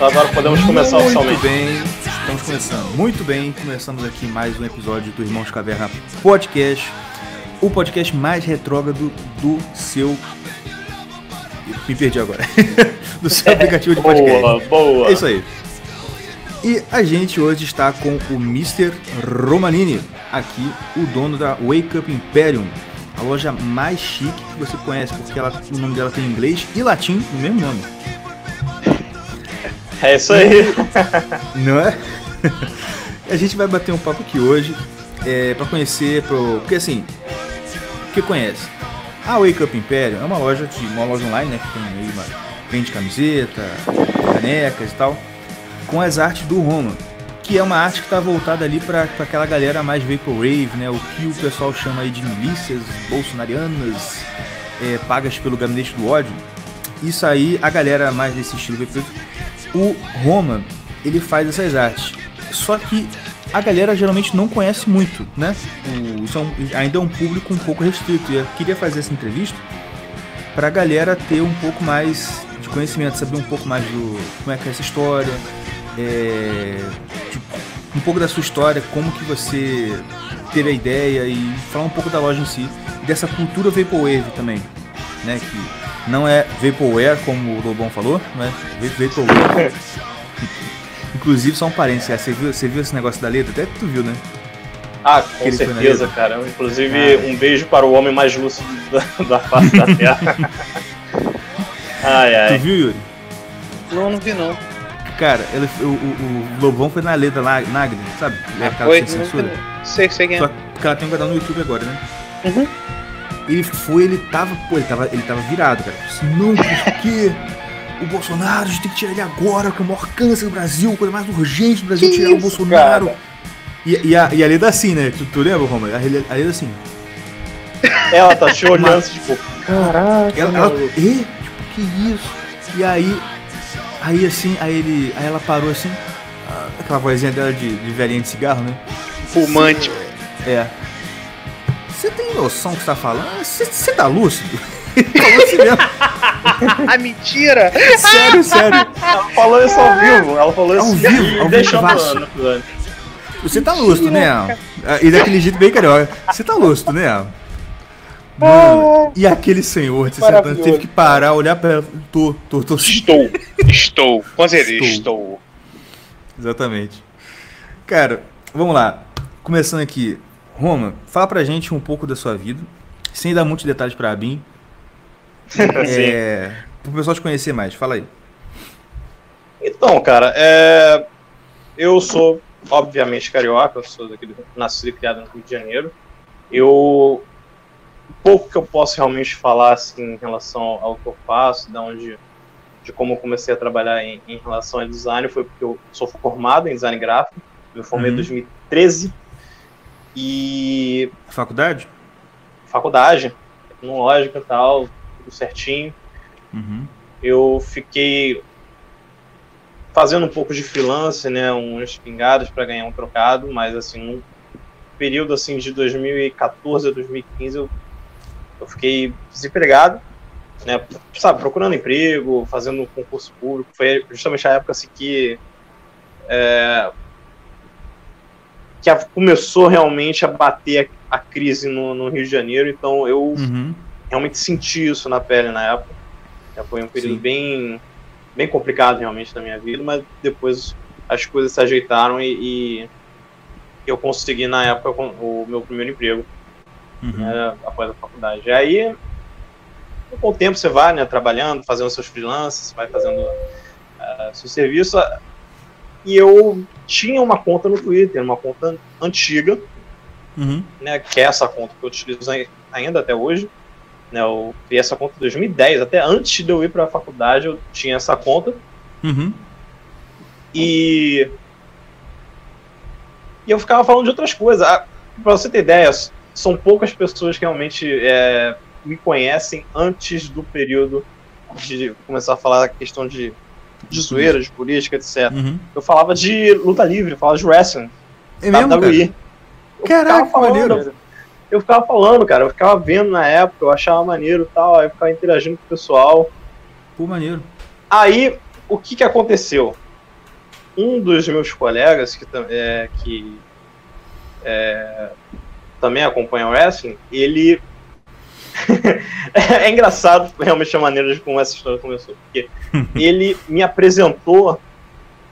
Agora podemos começar Muito oficialmente. bem, estamos começando. Muito bem, começamos aqui mais um episódio do Irmãos Caverna Podcast. O podcast mais retrógrado do seu. Me perdi agora. do seu aplicativo de podcast. Boa, boa. É isso aí. E a gente hoje está com o Mr. Romanini, aqui, o dono da Wake Up Imperium, a loja mais chique que você conhece, porque ela- o nome dela tem inglês e latim no mesmo nome. É isso aí. Não é? a gente vai bater um papo aqui hoje é, para conhecer, pro, porque assim, que conhece? A Wake Up Imperium é uma loja de uma loja online, né, que tem aí uma, vende camiseta, canecas e tal, com as artes do Roma, que é uma arte que está voltada ali para aquela galera mais vaporwave, né, o que o pessoal chama aí de milícias bolsonarianas, é, pagas pelo gabinete do ódio. Isso aí, a galera mais desse estilo vaporwave o Roma, ele faz essas artes. Só que a galera geralmente não conhece muito, né? O, isso é ainda é um público um pouco restrito. E eu queria fazer essa entrevista pra galera ter um pouco mais de conhecimento, saber um pouco mais do como é que é essa história, é, tipo, um pouco da sua história, como que você teve a ideia e falar um pouco da loja em si, dessa cultura vaporwave também, né? Que não é vaporware, como o Lobão falou, é va- vaporware. Inclusive, só um parênteses, você viu, você viu esse negócio da letra? Até tu viu, né? Ah, com certeza, cara. Inclusive, Ah. um beijo para o homem mais lúcido da, da face da Terra. ai, Tu ai. viu, Yuri? Não, não vi não. Cara, ele- o, o- o Lobão foi na letra lá, Nagri, sabe? É aquela Foi, sem não censura. Sei, sei quem Só é. que ela tem um canal no YouTube agora, né? Uhum. Ele foi, ele tava, pô, ele tava, ele tava virado, cara. Assim, não, por quê? O Bolsonaro, a gente tem que tirar ele agora, que é o maior câncer do Brasil, a coisa mais urgente do Brasil, Que tirar o isso, Bolsonaro. cara? E, e a, e a letra assim, né? Tu, tu lembra, Roma? A, a letra assim. Ela tá te olhando, tipo, Caraca. Ela, ela, e, tipo, que isso? E aí, aí assim, aí ele, aí ela parou assim, ah, aquela vozinha dela de, de velhinha de cigarro, né? Fumante. É. Você tem noção do que você tá falando? Você você tá lúcido? Falou assim mesmo. Ah, mentira! Sério, sério. ela falou isso ao vivo. Ela falou Ao isso vivo, ao vivo, deixou no episódio. Você tá lúcido, né? Ah, E daquele jeito bem carioca. Você tá lúcido, né? Ah. Mano, e aquele senhor Maravilhoso. teve que parar, olhar pra ela. Tô, tô, tô. Estou. Estou. Com certeza, Estou. estou. Exatamente. Cara, vamos lá. Começando aqui. Roma, fala pra gente um pouco da sua vida, sem dar muitos detalhes pra Abin. É, pro pessoal te conhecer mais, fala aí. Então, cara, é... eu sou, obviamente, carioca, eu sou daqui do... nascido e criado no Rio de Janeiro. Eu. Pouco que eu posso realmente falar assim, em relação ao que eu faço, da onde, de como eu comecei a trabalhar em, em relação ao design, foi porque eu sou formado em design gráfico, me formei em Uhum. 2013 e Faculdade? faculdade, tecnológica e tal, tudo certinho. Uhum. eu fiquei fazendo um pouco de freelance, né, uns pingados para ganhar um trocado, mas assim, num período assim de 2014 a 2015 eu, eu fiquei desempregado, né, sabe, procurando emprego, fazendo um concurso público, foi justamente a época assim que é, que a- começou realmente a bater a, a crise no, no Rio de Janeiro, então eu Uhum. realmente senti isso na pele na época. Já foi um período Sim. bem, bem complicado realmente na minha vida, mas depois as coisas se ajeitaram e, e eu consegui na época o meu primeiro emprego Uhum. né, após a faculdade. E aí, com o tempo você vai né, trabalhando, fazendo seus freelances, vai fazendo eh, seu serviço. E eu tinha uma conta no Twitter, uma conta antiga, Uhum. né, que é essa conta que eu utilizo ai- ainda até hoje. Né, eu criei essa conta em 2010, até antes de eu ir para a faculdade eu tinha essa conta. Uhum. E. E eu ficava falando de outras coisas. Ah, Pra você ter ideia, são poucas pessoas que realmente é, me conhecem antes do período de começar a falar a questão de, de zoeira, de política, etc. Uhum. Eu falava de luta livre, eu falava de wrestling. É mesmo? WWE. Eu Caraca, ficava falando, maneiro. Eu ficava falando, cara, eu ficava vendo na época, eu achava maneiro e tal, aí eu ficava interagindo com o pessoal. Pô, maneiro. Aí, o que que aconteceu? um dos meus colegas que, é, que é, também acompanha o wrestling, ele. é engraçado realmente a maneira de como essa história começou, porque ele me apresentou.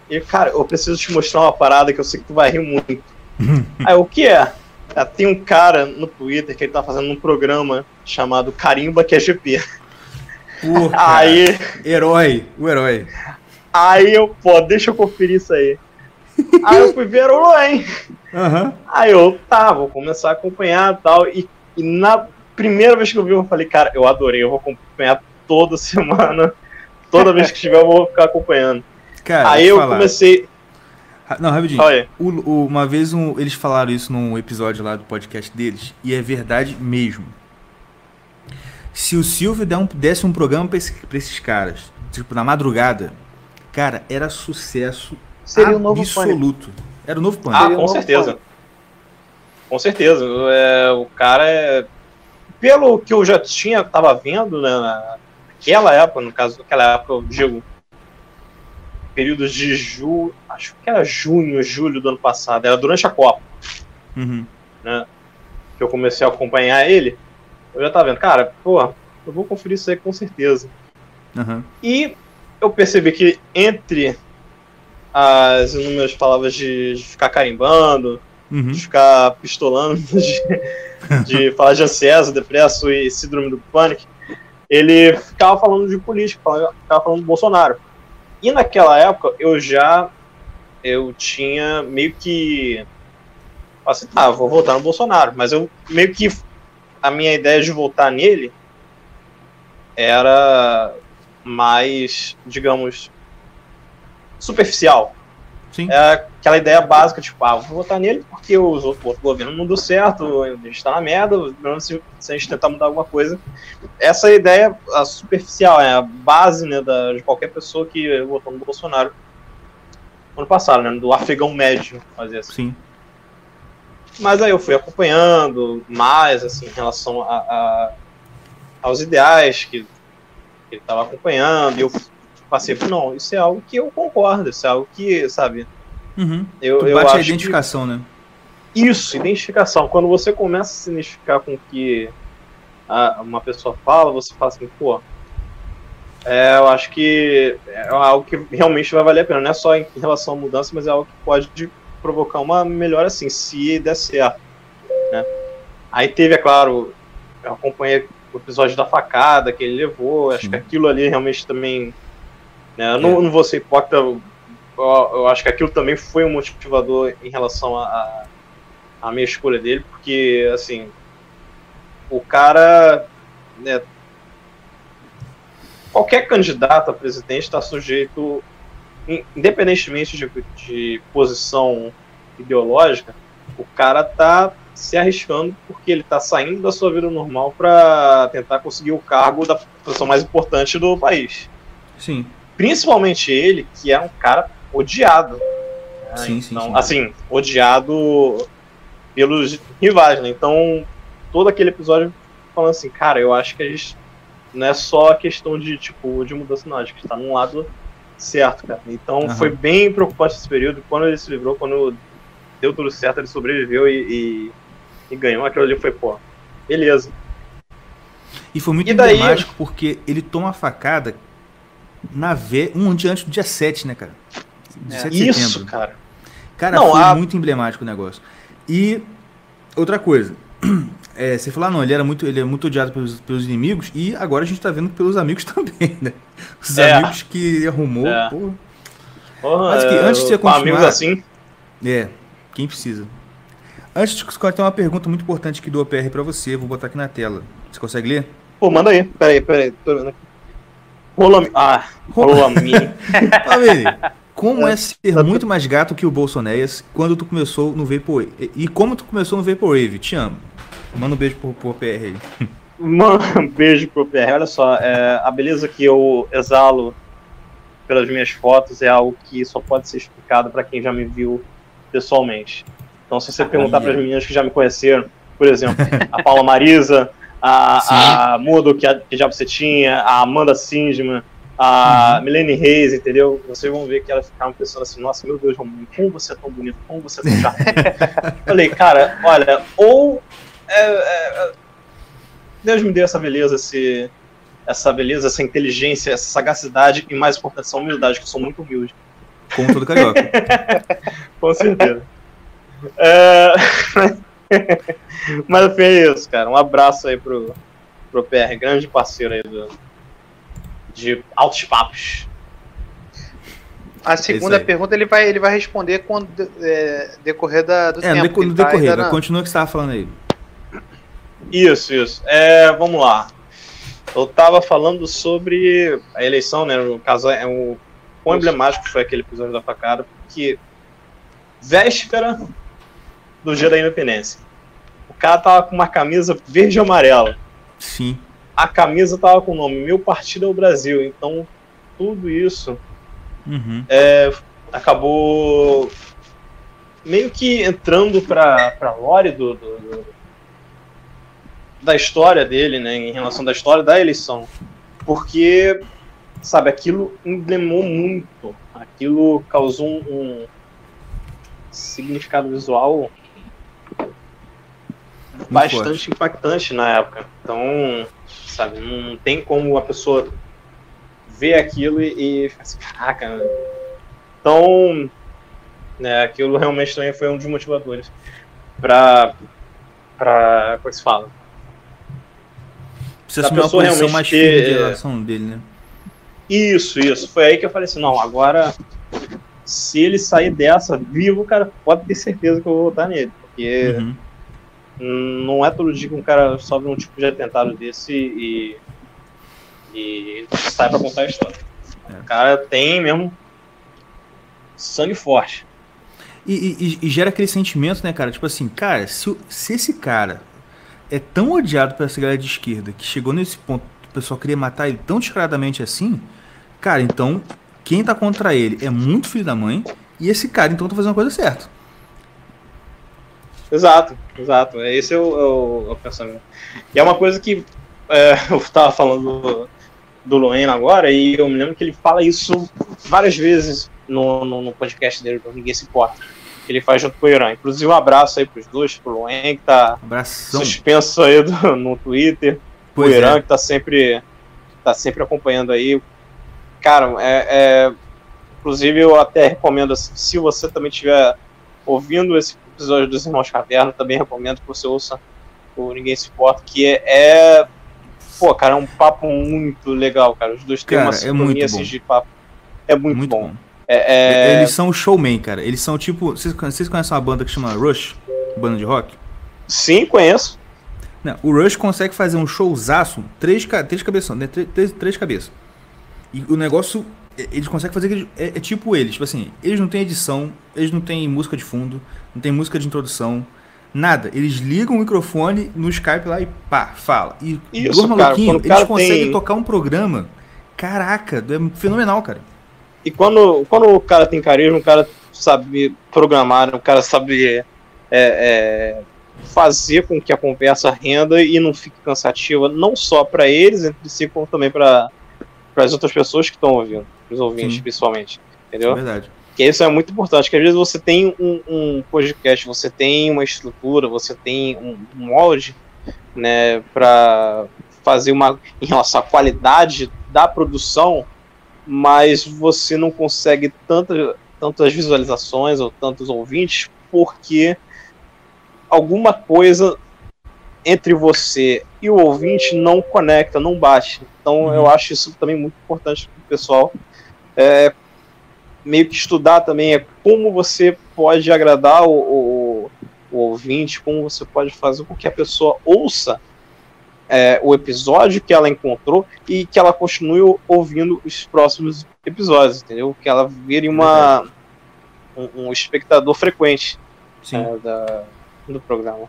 E, cara, eu preciso te mostrar uma parada que eu sei que tu vai rir muito. Aí, o que é? Ah, Tem um cara no Twitter que ele tá fazendo um programa chamado Carimba que é GP. Pô, cara, Aí, herói, o herói. aí eu, pô, deixa eu conferir isso aí. Aí eu fui ver o Loen. Aham. Aí eu, tá, vou começar a acompanhar e tal. E, e na primeira vez que eu vi, eu falei, cara, eu adorei, eu vou acompanhar toda semana. Toda vez que tiver, eu vou ficar acompanhando. Cara, aí eu falar. comecei. Ra- Não, rapidinho. O- o- uma vez um- eles falaram isso num episódio lá do podcast deles, e é verdade mesmo. Se o Silvio der um- desse um programa pra, esse- pra esses caras, tipo, na madrugada, cara, era sucesso Seria o novo Pânico. absoluto. Era o novo ah, Pânico. Um com certeza. Pânico. Com certeza. É, o cara é. Pelo que eu já tinha, tava vendo, né, naquela época, no caso, naquela época, eu digo, períodos de julho, acho que era junho, julho do ano passado, era durante a Copa. Uhum. que eu comecei a acompanhar ele, eu já tava vendo, cara, pô, eu vou conferir isso aí com certeza. Aham. E eu percebi que entre as inúmeras palavras de, de ficar carimbando, Uhum. de ficar pistolando, de, de falar de ansiedade, depresso e síndrome do pânico, ele ficava falando de política, ficava falando do Bolsonaro. E naquela época eu já eu tinha meio que assim, tá, vou votar no Bolsonaro, mas eu meio que a minha ideia de votar nele era mais, digamos, superficial. Sim. É aquela ideia básica, tipo, ah, vou votar nele porque os outros outro governo não deu certo, a gente tá na merda, se, se a gente tentar mudar alguma coisa. Essa ideia a superficial, é a base né, da, de qualquer pessoa que votou no Bolsonaro ano passado, né, do afegão médio, fazer assim. Sim. Mas aí eu fui acompanhando mais, assim, em relação a, a- aos ideais que, que ele estava acompanhando, e eu passei por, não, isso é algo que eu concordo, isso é algo que, sabe, Uhum. eu, Tu eu bate acho a que- identificação, né? isso, identificação. Quando você começa a se identificar com o que a- uma pessoa fala, você fala assim, pô, é, eu acho que é algo que realmente vai valer a pena. Não é só em relação à mudança, mas é algo que pode provocar uma melhora assim, se der certo. Né? Aí teve, é claro, eu acompanhei o episódio da facada que ele levou, acho Sim. que aquilo ali realmente também. Né, eu não, não vou ser hipócrita, eu, eu acho que aquilo também foi um motivador em relação a, a a minha escolha dele, porque, assim, o cara, né, qualquer candidato a presidente está sujeito, in- independentemente de, de posição ideológica, o cara tá se arriscando porque ele tá saindo da sua vida normal para tentar conseguir o cargo da posição mais importante do país. Sim. Principalmente ele, que é um cara odiado. né? Sim, sim, Então, sim. Assim, odiado pelos rivais, né? Então, todo aquele episódio falando assim, cara, eu acho que a gente não é só a questão de, tipo, de mudança, não. Acho que está num lado certo, cara. Então, Aham. foi bem preocupante esse período. Quando ele se livrou, quando deu tudo certo, ele sobreviveu e, e, e ganhou. Aquilo ali foi, pô, beleza. E foi muito E daí- porque ele toma a facada na vé... um dia antes do dia 7, né, cara? Dia É. 7 de Isso, setembro. cara. Cara, Não, foi a- muito emblemático o negócio. E outra coisa, é, você falou, ah, não, ele era muito, ele é muito odiado pelos, pelos inimigos e agora a gente tá vendo pelos amigos também, né? Os É. amigos que ele arrumou, É. Porra, Mas que antes de você com amigos continuar- assim, É, quem precisa. Antes de discutir, tem uma pergunta muito importante aqui do OPR pra você, vou botar aqui na tela. Você consegue ler? Pô, manda aí. Peraí, peraí. Tô vendo aqui. Rola. Ah, rola mim. Família, como é ser muito mais gato que o Bolsoneias quando tu começou no Vaporwave? E e como tu começou no Vaporwave? Te amo. Manda um beijo pro, pro OPR aí. Mano, um beijo pro PR. Olha só, é, a beleza que eu exalo pelas minhas fotos é algo que só pode ser explicado pra quem já me viu pessoalmente. Então, se você perguntar para as meninas que já me conheceram, por exemplo, a Paula Marisa, a, a Mudo, que, a- que já você tinha, a Amanda Sindman, a Milene Reis, entendeu? Vocês vão ver que ela ficava pensando assim, nossa, meu Deus, Romulo, como você é tão bonito, como você é tão chato. Falei, cara, olha, ou é, é, Deus me deu essa beleza, esse, essa beleza, essa inteligência, essa sagacidade e mais importante, essa humildade, que eu sou muito humilde. Como todo carioca. Com certeza. É... Mas foi isso, cara. Um abraço aí pro, pro PR, grande parceiro aí do, de altos papos. A segunda pergunta ele vai, ele vai responder quando é, decorrer da, do é, tempo. No tá decorrer, na... continua o que você estava falando aí. Isso, isso. É, vamos lá. Eu estava falando sobre a eleição, né? No caso, é o quão emblemático foi aquele episódio da facada, porque véspera do dia da independência. O cara tava com uma camisa verde e amarela. Sim a camisa tava com o nome Meu Partido é o Brasil. Então, tudo isso uhum. é, acabou meio que entrando para a lore do, do, do, da história dele, né, em relação da história da eleição. Porque, sabe, aquilo emblemou muito. Aquilo causou um, um significado visual bastante impactante na época. Então, sabe? Não tem como a pessoa ver aquilo e, e ficar assim, caraca. Então, né, aquilo realmente também foi um dos motivadores para para como é que se fala? Precisa assumir uma posição mais firme de relação dele, né? Isso, isso. Foi aí que eu falei assim, não, agora se ele sair dessa vivo, cara, pode ter certeza que eu vou votar nele, porque uhum. Não é todo dia que um cara sobe um tipo de atentado desse e, e sai pra contar a história. É. O cara tem mesmo sangue forte. E, e, e, gera aquele sentimento, né, cara? Tipo assim, cara, se, se esse cara é tão odiado por essa galera de esquerda que chegou nesse ponto, o pessoal queria matar ele tão descaradamente assim, cara, então quem tá contra ele é muito filho da mãe e esse cara então tá fazendo a coisa certa. Exato, exato. Esse é o, é o, é o pensamento. E é uma coisa que é, eu estava falando do, do agora, e eu me lembro que ele fala isso várias vezes no, no, no podcast dele, do Ninguém Se Importa. Que ele faz junto com o Irã. Inclusive, um abraço aí pros dois, pro Loen, que tá Abração. suspenso aí do, no Twitter. Pois o Irã, é. que tá sempre, tá sempre acompanhando aí. Cara, é, é, inclusive eu até recomendo, se você também tiver ouvindo esse episódio dos Irmãos Caverna, também recomendo que você ouça o Ninguém Se Importa, que é, é, Pô, cara, é um papo muito legal, cara. Os dois têm uma sincronia é de papo. É muito, muito bom. bom. É, é... Eles são showman, cara. Eles são tipo. Vocês, vocês conhecem uma banda que chama Rush? Banda de rock? Sim, conheço. Não, o Rush consegue fazer um showzaço, três, três cabeças, né? Três, três, três cabeças. E o negócio eles conseguem fazer é, é, tipo eles, tipo assim, eles não têm edição, eles não têm música de fundo, não tem música de introdução, nada. Eles ligam o microfone no Skype lá e pá, fala. E Isso, cara, eles conseguem tem... tocar um programa. Caraca, é fenomenal, cara. E quando, quando o cara tem carisma, o cara sabe programar, o cara sabe é, é, fazer com que a conversa renda e não fique cansativa, não só para eles entre si, como também para as outras pessoas que estão ouvindo os ouvintes, Sim. principalmente. Entendeu? É verdade. Que isso é muito importante, que às vezes você tem um, um podcast, você tem uma estrutura, você tem um, um molde, né, para fazer uma em relação à qualidade da produção, mas você não consegue tantas, tantas visualizações ou tantos ouvintes porque alguma coisa entre você e o ouvinte não conecta, não bate. Então uhum. eu acho isso também muito importante para o pessoal é, meio que estudar também é como você pode agradar o, o, o, ouvinte, como você pode fazer com que a pessoa ouça é, o episódio que ela encontrou e que ela continue ouvindo os próximos episódios, entendeu? Que ela vire uma, um, um espectador frequente é, da, do programa.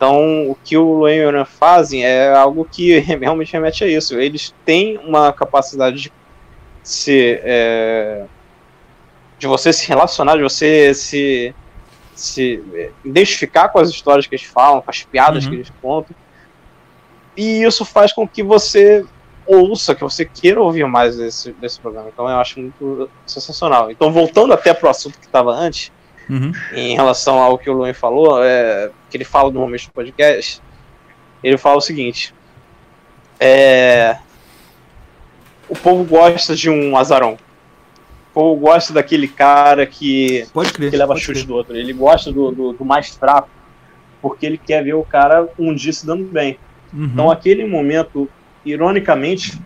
Então, o que o Luan e o fazem é algo que realmente remete a isso. Eles têm uma capacidade de se é, de você se relacionar, de você se, se identificar com as histórias que eles falam, com as piadas uhum. que eles contam. E isso faz com que você ouça, que você queira ouvir mais desse, desse programa. Então eu acho muito sensacional. Então, voltando até para o assunto que estava antes, uhum. em relação ao que o Luan falou, é, que ele fala normalmente no podcast, ele fala o seguinte: é, o povo gosta de um azarão. O povo gosta daquele cara que, crer, que leva chute do outro. Ele gosta do, do, do, mais fraco, porque ele quer ver o cara um dia se dando bem. Uhum. Então, aquele momento, ironicamente,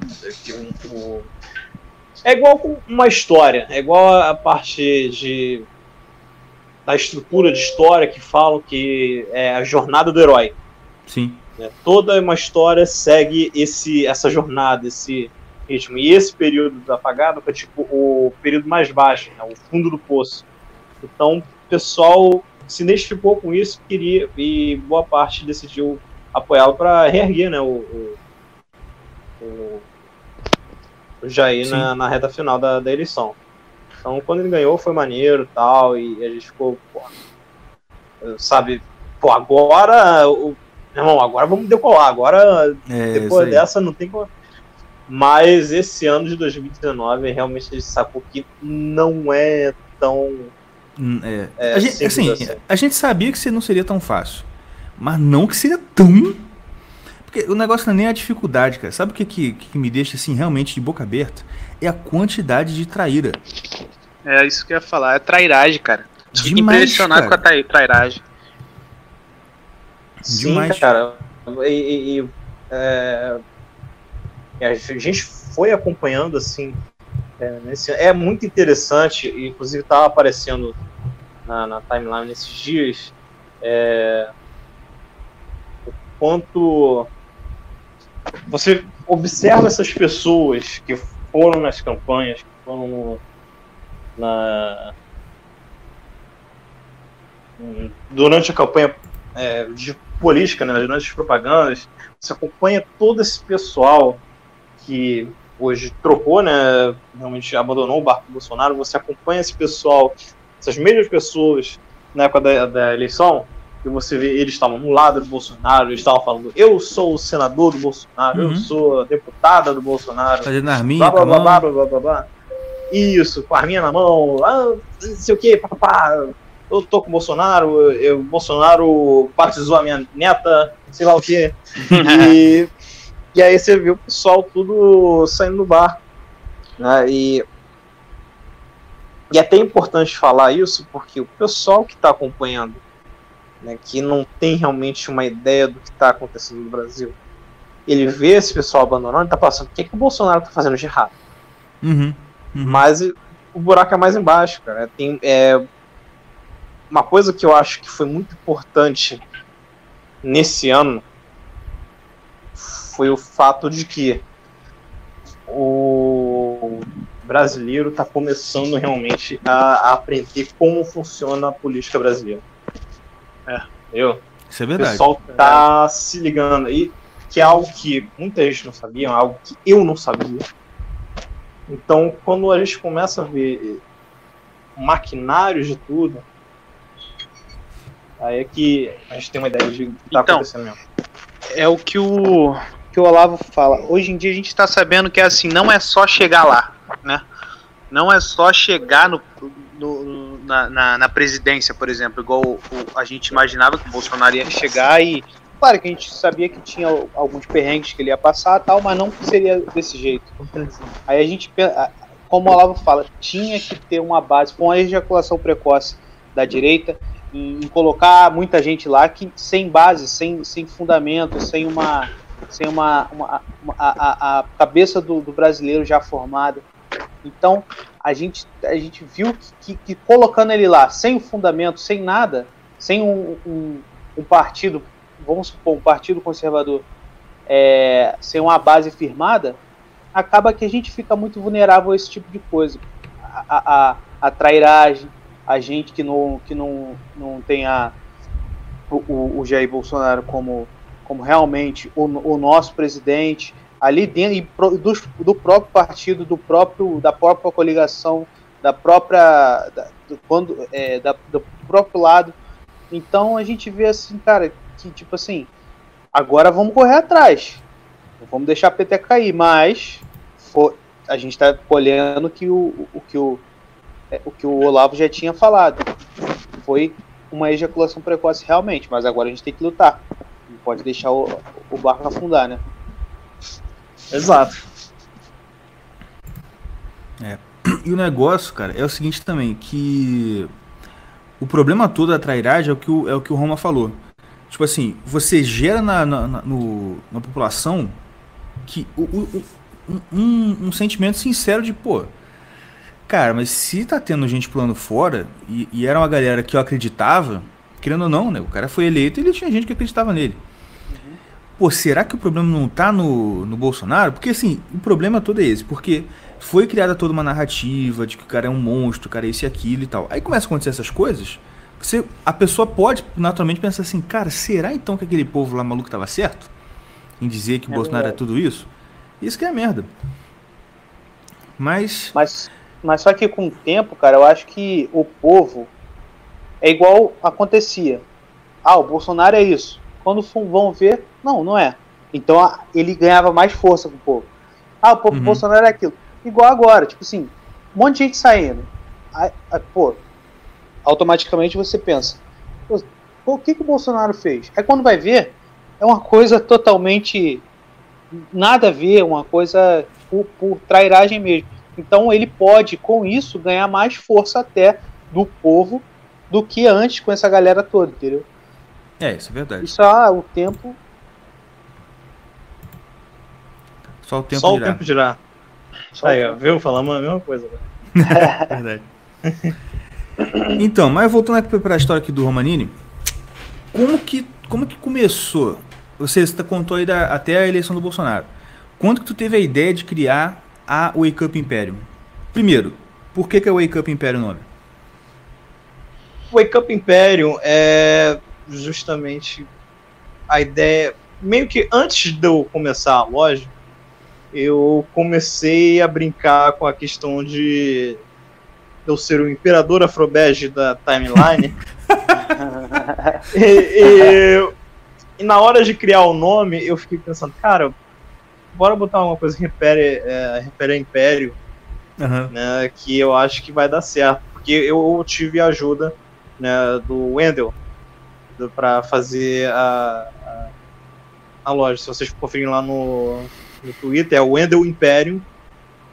é igual uma história, é igual a parte de da estrutura de história que falam que é a jornada do herói. Sim. É, toda uma história segue esse essa jornada, esse ritmo. E esse período da apagada foi tipo o período mais baixo, né, o fundo do poço. Então, o pessoal se identificou com isso, queria e boa parte decidiu apoiá-lo para reerguer, né, o, o, o, Jair na, na, reta final da, da eleição. Então, quando ele ganhou, foi maneiro tal, e a gente ficou, pô, sabe, pô, agora, o, irmão, agora vamos decolar, agora, é, depois dessa, não tem como mas esse ano de 2019 realmente a gente sacou que não é tão. Hum, é. É, a, gente, assim, assim, a gente sabia que não seria tão fácil. Mas não que seria tão. Porque o negócio não é nem a dificuldade, cara. Sabe o que, que, que me deixa assim realmente de boca aberta? É a quantidade de traíra. É isso que eu ia falar, é trairagem, cara. Fico impressionado cara. com a trairagem. Sim, Demais. cara. E, e é, a gente foi acompanhando assim. É, nesse, é muito interessante, inclusive estava aparecendo na, na, timeline nesses dias é, o quanto você observa essas pessoas que foram nas campanhas, que foram no, na, durante a campanha é, de política, né, durante as propagandas, você acompanha todo esse pessoal que hoje trocou, né, realmente abandonou o barco do Bolsonaro, você acompanha esse pessoal, essas mesmas pessoas na época da, da eleição, e você vê, eles estavam no lado do Bolsonaro, eles estavam falando, eu sou o senador do Bolsonaro, uhum. eu sou a deputada do Bolsonaro. Fazendo arminha, blá, blá, blá, blá, blá, blá, blá, Isso, com a arminha na mão, ah, não sei o que, papá, eu tô com o Bolsonaro, eu, Bolsonaro batizou a minha neta, sei lá o que. E e aí você viu o pessoal tudo saindo do bar. Né? E, e é até importante falar isso, porque o pessoal que está acompanhando, né, que não tem realmente uma ideia do que está acontecendo no Brasil, ele vê esse pessoal abandonando e está passando, o que, é que o Bolsonaro está fazendo de errado? Uhum, uhum. Mas o buraco é mais embaixo, cara. Tem, é, uma coisa que eu acho que foi muito importante nesse ano foi o fato de que o brasileiro está começando realmente a, a, aprender como funciona a política brasileira. É. Entendeu? Isso é verdade. O pessoal tá é. se ligando aí, que é algo que muita gente não sabia, é algo que eu não sabia. Então, quando a gente começa a ver maquinários de tudo, aí é que a gente tem uma ideia de o que está então, acontecendo mesmo. É o que o que o Olavo fala. Hoje em dia a gente está sabendo que é assim, não é só chegar lá, né? Não é só chegar no, no na, na, na, presidência, por exemplo, igual o, a gente imaginava que o Bolsonaro ia chegar e claro que a gente sabia que tinha alguns perrengues que ele ia passar tal, mas não seria desse jeito. Aí a gente, como o Olavo fala, tinha que ter uma base com a ejaculação precoce da direita em colocar muita gente lá que sem base, sem, sem fundamento, sem uma sem uma, uma, uma a, a, cabeça do, do, brasileiro já formada. Então a gente, a gente viu que, que, que colocando ele lá, sem fundamento, sem nada, sem um, um, um partido, vamos supor, um partido conservador, é, sem uma base firmada, acaba que a gente fica muito vulnerável a esse tipo de coisa. A, a, a trairagem, a gente que não, que não, não tem a, o, o Jair Bolsonaro como como realmente o, o nosso presidente ali dentro do, do, próprio partido, do próprio da própria coligação, da própria da, do, quando é, da, do próprio lado. Então a gente vê assim, cara, que tipo assim, agora vamos correr atrás. vamos deixar a PT cair, mas for, a gente está colhendo que o, o, que o, é, o que o Olavo já tinha falado. Foi uma ejaculação precoce realmente, mas agora a gente tem que lutar. Não pode deixar o, o barco afundar, né? Exato. É. E o negócio, cara, é o seguinte também, que o problema todo da trairagem é o que o, é o, que o Roma falou. Tipo assim, você gera na, na, na, no, na população que o, o, um, um, sentimento sincero de, pô, cara, mas se tá tendo gente pulando fora, e, e, era uma galera que eu acreditava, querendo ou não, né? O cara foi eleito e ele tinha gente que acreditava nele. Pô, será que o problema não tá no, no Bolsonaro? Porque assim, o problema todo é esse, porque foi criada toda uma narrativa de que o cara é um monstro, o cara é esse e aquilo e tal. Aí começa a acontecer essas coisas, você, a pessoa pode naturalmente pensar assim, cara, será então que aquele povo lá maluco tava certo? Em dizer que o é Bolsonaro é tudo isso? Isso que é merda. Mas... mas. Mas só que com o tempo, cara, eu acho que o povo é igual acontecia. Ah, o Bolsonaro é isso. Quando vão ver, não, não é. Então ele ganhava mais força com o povo. Ah, o uhum. Bolsonaro é aquilo. Igual agora, tipo assim, um monte de gente saindo. Aí, aí, pô, automaticamente você pensa, pô, o que, que o Bolsonaro fez? Aí quando vai ver, é uma coisa totalmente nada a ver, uma coisa por, por trairagem mesmo. Então ele pode, com isso, ganhar mais força até do povo do que antes com essa galera toda, entendeu? É, isso é verdade. Isso ah, o tempo. Só o tempo Só dirá. o tempo dirá. Só Aí, viu? Falamos a mesma coisa. verdade. então, mas voltando aqui para a história aqui do Romanini, como que, como que começou você contou aí da, até a eleição do Bolsonaro. Quando que tu teve a ideia de criar a Wake Up Imperium? Primeiro, por que, que é Wake Up Imperium o nome? Wake Up Imperium é justamente a ideia. Meio que antes de eu começar a loja, eu comecei a brincar com a questão de eu ser o imperador afrobege da timeline. e, e e na hora de criar o nome, eu fiquei pensando, cara, bora botar uma coisa que refere, é, refere a Império, uhum. né, que eu acho que vai dar certo. Porque eu tive a ajuda né, do Wendel para fazer a, a, a, loja. Se vocês conferirem lá no, no Twitter, é o Wendel Império.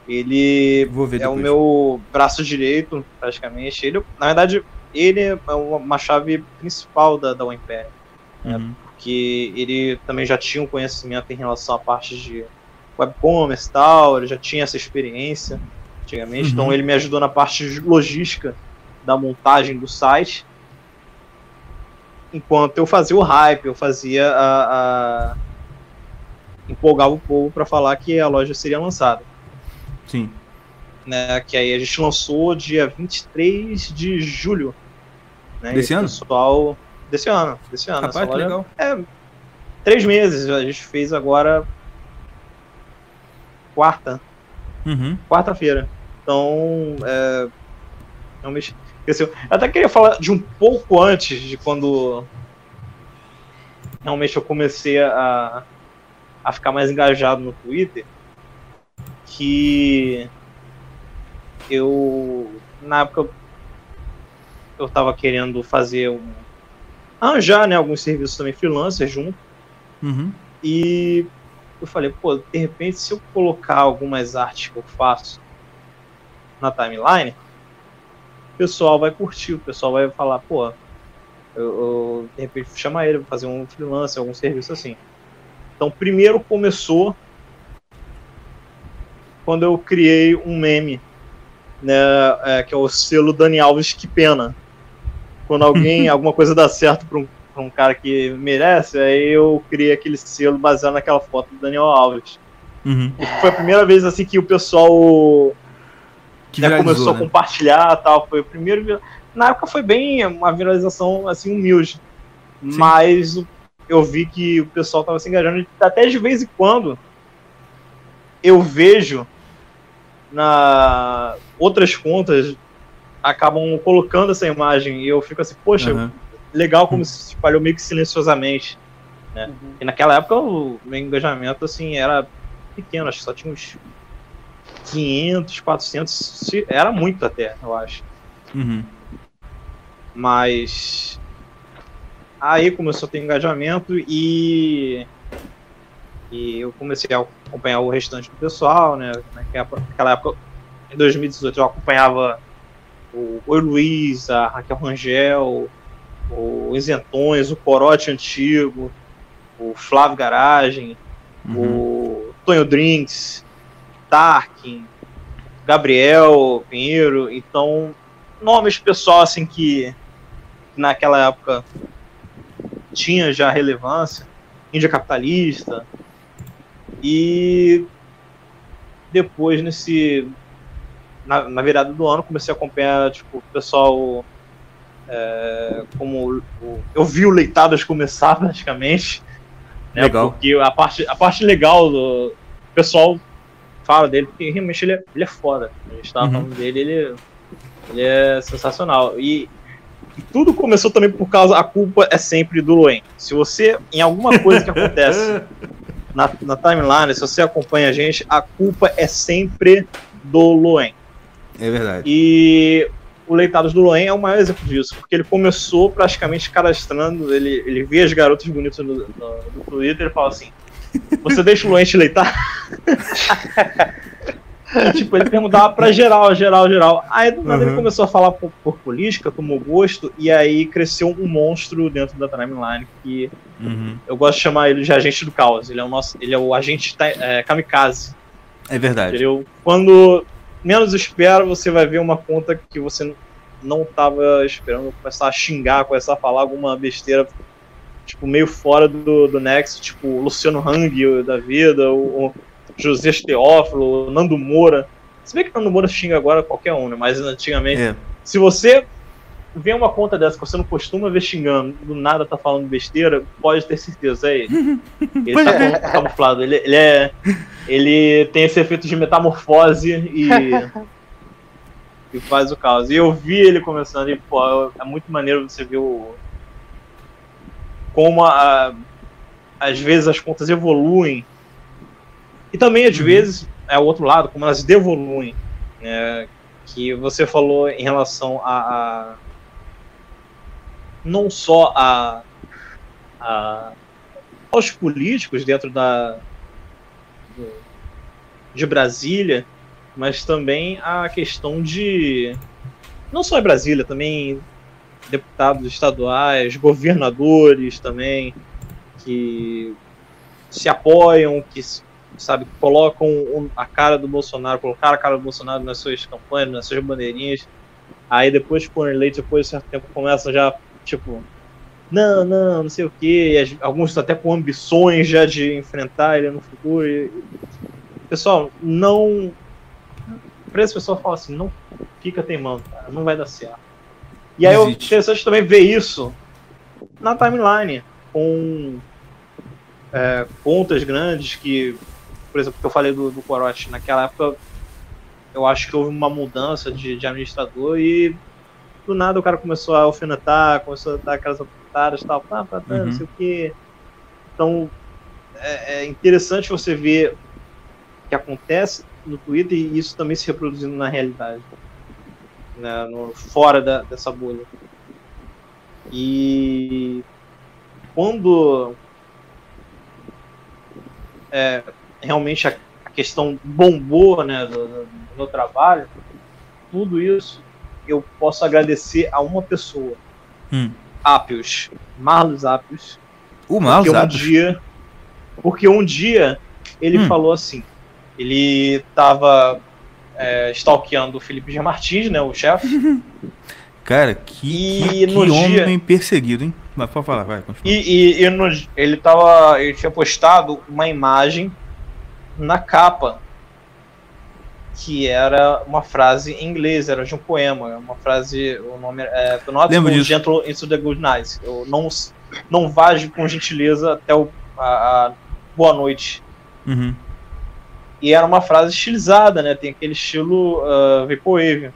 Ele é o meu braço direito, praticamente. Ele, na verdade, ele é uma chave principal da, da Império. Né? Uhum que ele também já tinha um conhecimento em relação à parte de webcommerce e tal, ele já tinha essa experiência antigamente, então uhum. então ele me ajudou na parte de logística da montagem do site, enquanto eu fazia o hype, eu fazia a, a empolgava o povo para falar que a loja seria lançada. Sim. Né, que aí a gente lançou dia 23 de julho. Né, Desse ano? pessoal Desse ano, desse ano. Rapaz, que legal. É, três meses, a gente fez agora quarta. Uhum. Quarta-feira. Então, é, realmente cresceu. Eu até queria falar de um pouco antes de quando realmente eu comecei a, a ficar mais engajado no Twitter, que eu na época eu tava querendo fazer um arranjar né, alguns serviços também freelancer junto. Uhum. E eu falei, pô, de repente, se eu colocar algumas artes que eu faço na timeline, o pessoal vai curtir, o pessoal vai falar, pô, eu, eu de repente chamar ele fazer um freelancer, algum serviço assim. Então, primeiro começou quando eu criei um meme, né, é, que é o selo Dani Alves que pena. Quando alguém, alguma coisa dá certo pra um, pra um cara que merece, aí eu criei aquele selo baseado naquela foto do Daniel Alves. Uhum. Foi a primeira vez assim que o pessoal que né, começou né? a compartilhar tal. Foi o primeiro. Na época foi bem uma viralização assim humilde. Sim. Mas eu vi que o pessoal estava se engajando. Até de vez em quando eu vejo na outras contas acabam colocando essa imagem e eu fico assim, poxa, uhum. legal como se espalhou meio que silenciosamente. Né? Uhum. E naquela época o meu engajamento assim era pequeno, acho que só tinha uns 500, 400, era muito até, eu acho. Uhum. Mas aí começou a ter engajamento e e eu comecei a acompanhar o restante do pessoal, né? Naquela época, em 2018, eu acompanhava o Oi Luiz, a Raquel Rangel, o Isentões, o Corote Antigo, o Flávio Garagem, uhum. o Tonho Drinks, Tarkin, Gabriel Pinheiro. Então, nomes pessoal assim que naquela época tinha já relevância. Índia Capitalista, e depois, nesse. Na, na virada do ano, comecei a acompanhar tipo, o pessoal. É, como eu vi o Leitadas começar praticamente. Né, legal. Porque a parte, a parte legal do pessoal fala dele, porque realmente ele é, ele é foda. A gente tava uhum. falando dele, ele, ele é sensacional. E, e, tudo começou também por causa, a culpa é sempre do Loen. Se você, em alguma coisa que acontece na, na timeline, se você acompanha a gente, a culpa é sempre do Loen. É verdade. E o Leitados do Loen é o maior exemplo disso, porque ele começou praticamente cadastrando, ele, ele via as garotas bonitas no, no, no Twitter e fala assim: Você deixa o Loen te leitar? E, tipo, ele perguntava pra geral, geral, geral. Aí do nada uhum. ele começou a falar por, por, política, tomou gosto, e aí cresceu um monstro dentro da timeline que uhum. eu gosto de chamar ele de agente do caos. Ele é o nosso. Ele é o agente é, kamikaze. É verdade. Entendeu? Quando menos espera, você vai ver uma conta que você não tava esperando, começar a xingar, começar a falar alguma besteira, tipo, meio fora do, do Next, tipo, Luciano Hang da vida, ou José Teófilo, Nando Moura. Se bem que Nando Moura xinga agora qualquer um, né? Mas antigamente. É. Se você vê uma conta dessa que você não costuma ver xingando, do nada tá falando besteira, pode ter certeza, é ele. Ele tá camuflado. Ele, ele, é. Ele tem esse efeito de metamorfose e. e faz o caos. E eu vi ele começando e, pô, é muito maneiro você ver o. Como a, às vezes as contas evoluem e também, às uhum. vezes, é o outro lado, como elas devoluem. Né, que você falou em relação a, a não só a, a, aos políticos dentro da de Brasília, mas também a questão de não só em Brasília, também deputados estaduais, governadores também que se apoiam, que sabe, colocam a cara do Bolsonaro, colocaram a cara do Bolsonaro nas suas campanhas, nas suas bandeirinhas. Aí depois, por eleito, depois de certo tempo, começa já, tipo, não, não, não sei o quê. alguns até com ambições já de enfrentar ele no futuro. E, pessoal, não. Pra esse pessoal fala assim, não fica teimando, cara, não vai dar certo. E aí é interessante também ver isso na timeline, com é, contas grandes que por exemplo, que eu falei do, do Corote, naquela época eu acho que houve uma mudança de, de administrador e do nada o cara começou a alfinetar, começou a dar aquelas apontadas e tal, pá, pá, pá, uhum. não sei o que. Então é, é, interessante você ver o que acontece no Twitter e isso também se reproduzindo na realidade, né, no, fora da, dessa bolha. E quando é, realmente a, a questão bombou né, do, do, meu trabalho, tudo isso eu posso agradecer a uma pessoa. Hum. Apios. Marlos Apios. O Marlos porque um dia Porque um dia ele hum. falou assim, ele estava é, stalkeando o Felipe G. Martins, né, o chefe. Cara, que, que, que homem dia... perseguido, hein? Mas pode falar, vai, continua. E, e, e no, ele, tava, ele tinha postado uma imagem na capa, que era uma frase em inglês, era de um poema, uma frase, o nome é Do Not Lembro disso. Gentle into the Good Night. Eu não, não vaje com gentileza até o, a, a boa noite. Uhum. E era uma frase estilizada, né? Tem aquele estilo uh, Vaporwave,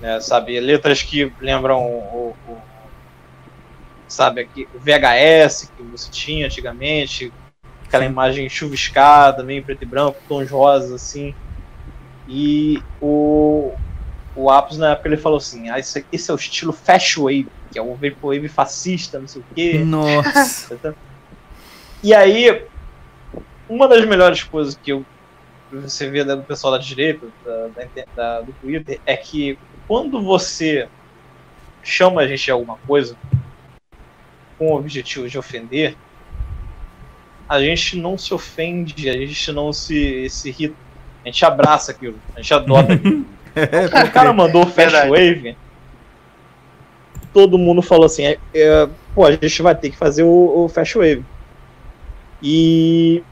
né? Sabe? Letras que lembram o, o sabe, aqui, VHS que você tinha antigamente, aquela imagem chuviscada, meio preto e branco, tons rosas assim. E o, o Apos na época ele falou assim: ah, esse, esse é o estilo Fast Wave, que é o Vaporwave fascista, não sei o quê. Nossa! e aí, uma das melhores coisas que eu, você vê do pessoal da direita, da, da, do Twitter, é que quando você chama a gente de alguma coisa com o objetivo de ofender, a gente não se ofende, a gente não se, se irrita. A gente abraça aquilo, a gente adota aquilo. É, o cara mandou Fast Wave, todo mundo falou assim: é, é, pô, a gente vai ter que fazer o, o Fast Wave. E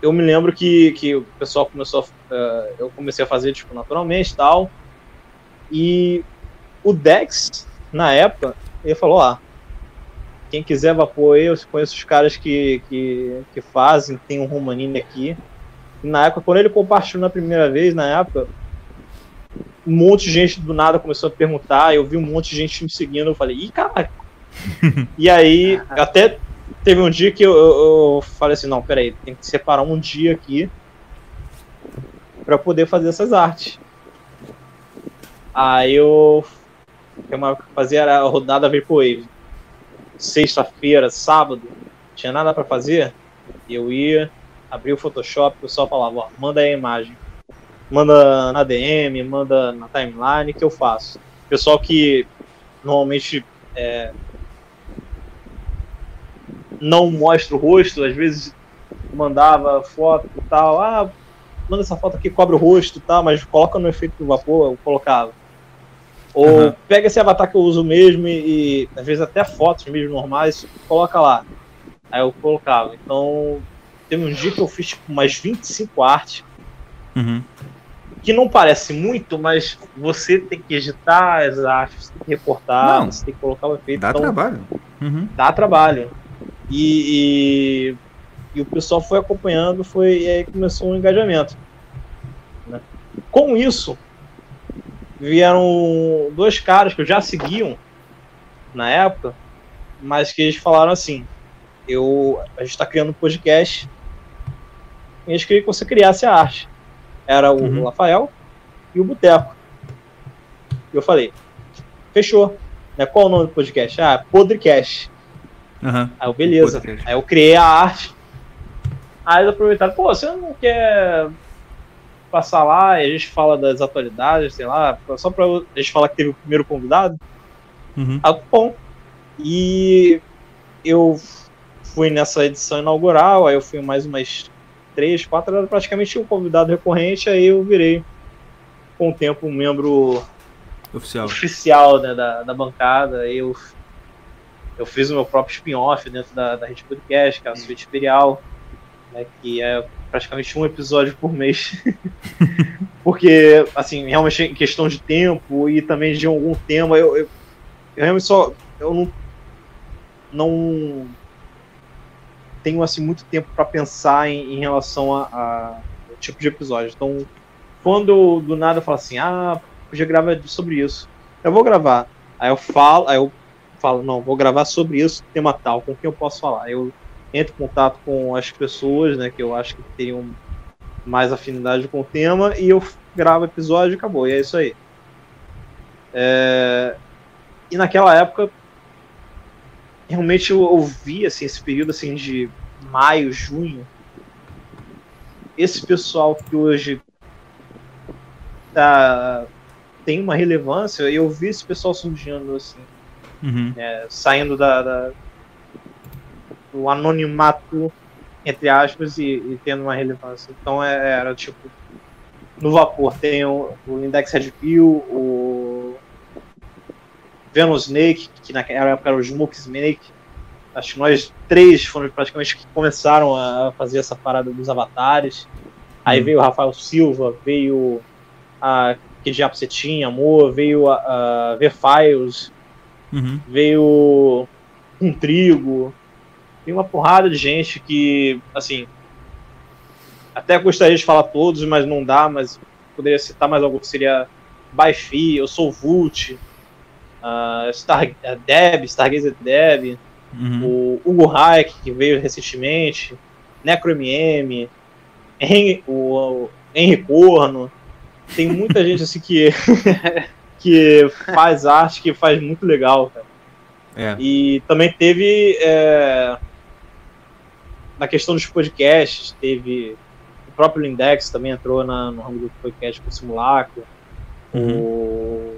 eu me lembro que, que o pessoal começou a, uh, eu comecei a fazer tipo naturalmente tal e o Dex na época ele falou ah quem quiser vapor eu conheço os caras que, que, que fazem tem um Romanini aqui e na época quando ele compartilhou na primeira vez na época um monte de gente do nada começou a perguntar eu vi um monte de gente me seguindo eu falei ih cara e aí até teve um dia que eu, eu, eu, falei assim, não, peraí, tem que separar um dia aqui para poder fazer essas artes. Aí eu fazia a rodada Vaporwave. Sexta-feira, sábado, tinha nada para fazer, eu ia, abria o Photoshop, o pessoal falava, ó, manda aí a imagem. Manda na DM, manda na timeline que eu faço. Pessoal que normalmente é, não mostra o rosto, às vezes mandava foto e tal, ah, manda essa foto aqui, cobre o rosto e tal, mas coloca no efeito do vapor, eu colocava. Ou uhum. pega esse avatar que eu uso mesmo e, e, às vezes até fotos mesmo normais, coloca lá. Aí eu colocava. Então, teve um dia que eu fiz tipo, umas 25 artes. Uhum. Que não parece muito, mas você tem que editar as artes, tem que reportar, não, você tem que colocar o efeito. Dá então, trabalho. Uhum. Dá trabalho. E, e, e, o pessoal foi acompanhando, foi, e aí começou um engajamento. Né? Com isso, vieram dois caras que eu já seguiam na época, mas que eles falaram assim: eu, a gente está criando um podcast e eles queriam que você criasse a arte. Era o uhum. Rafael e o Boteco. E eu falei: fechou. Né? Qual o nome do podcast? Ah, Podrecast. Uhum. Aí eu, beleza. Aí eu criei a arte. Aí eles aproveitaram, pô, você não quer passar lá e a gente fala das atualidades, sei lá, só pra a gente falar que teve o primeiro convidado? Uhum. Ah, bom. E eu fui nessa edição inaugural, aí eu fui mais umas três, quatro, era praticamente um convidado recorrente, aí eu virei com o tempo um membro oficial, oficial né, da, da bancada. Eu eu fiz o meu próprio spin-off dentro da, da Rede Podcast, que é a Suíte Imperial, né, que é praticamente um episódio por mês. Porque, assim, realmente em questão de tempo e também de algum tema, eu, eu, eu realmente só. Eu não. Não tenho assim muito tempo para pensar em, em relação a, a, tipo de episódio. Então, quando do nada eu falo assim, ah, podia gravar sobre isso, eu vou gravar. Aí eu falo, aí eu falo, não, vou gravar sobre isso, tema tal, com quem eu posso falar? Eu entro em contato com as pessoas, né, que eu acho que teriam mais afinidade com o tema, e eu gravo episódio e acabou, e é isso aí. É... E naquela época, realmente eu ouvi, assim, esse período, assim, de maio, junho, esse pessoal que hoje tá, tem uma relevância, eu vi esse pessoal surgindo, assim, uhum. é, saindo da, da, do anonimato, entre aspas, e, e, tendo uma relevância. Então é, era tipo. No vapor tem o, o Index Red Pill, o Venus Snake, que naquela época era o Smoke Snake. Acho que nós três foram praticamente que começaram a fazer essa parada dos avatares. Aí uhum. veio o Rafael Silva, veio a Que Diabo Você Tinha, Amor, veio a, a V-Files, Uhum. Veio um trigo. Tem uma porrada de gente que, assim. Até gostaria de falar todos, mas não dá, mas poderia citar mais algum. Seria Baifi, eu sou Vult. uh, Star, Deb, Stargazer Deb, Uhum. o Hugo Hayek, que veio recentemente, NecroMM, Henry, o, o Henry Corno. Tem muita gente assim que, que faz arte que faz muito legal, cara. É. E também teve é, na questão dos podcasts, teve o próprio Lindex também entrou na, no ramo do podcast com o Simulacro. Uhum. O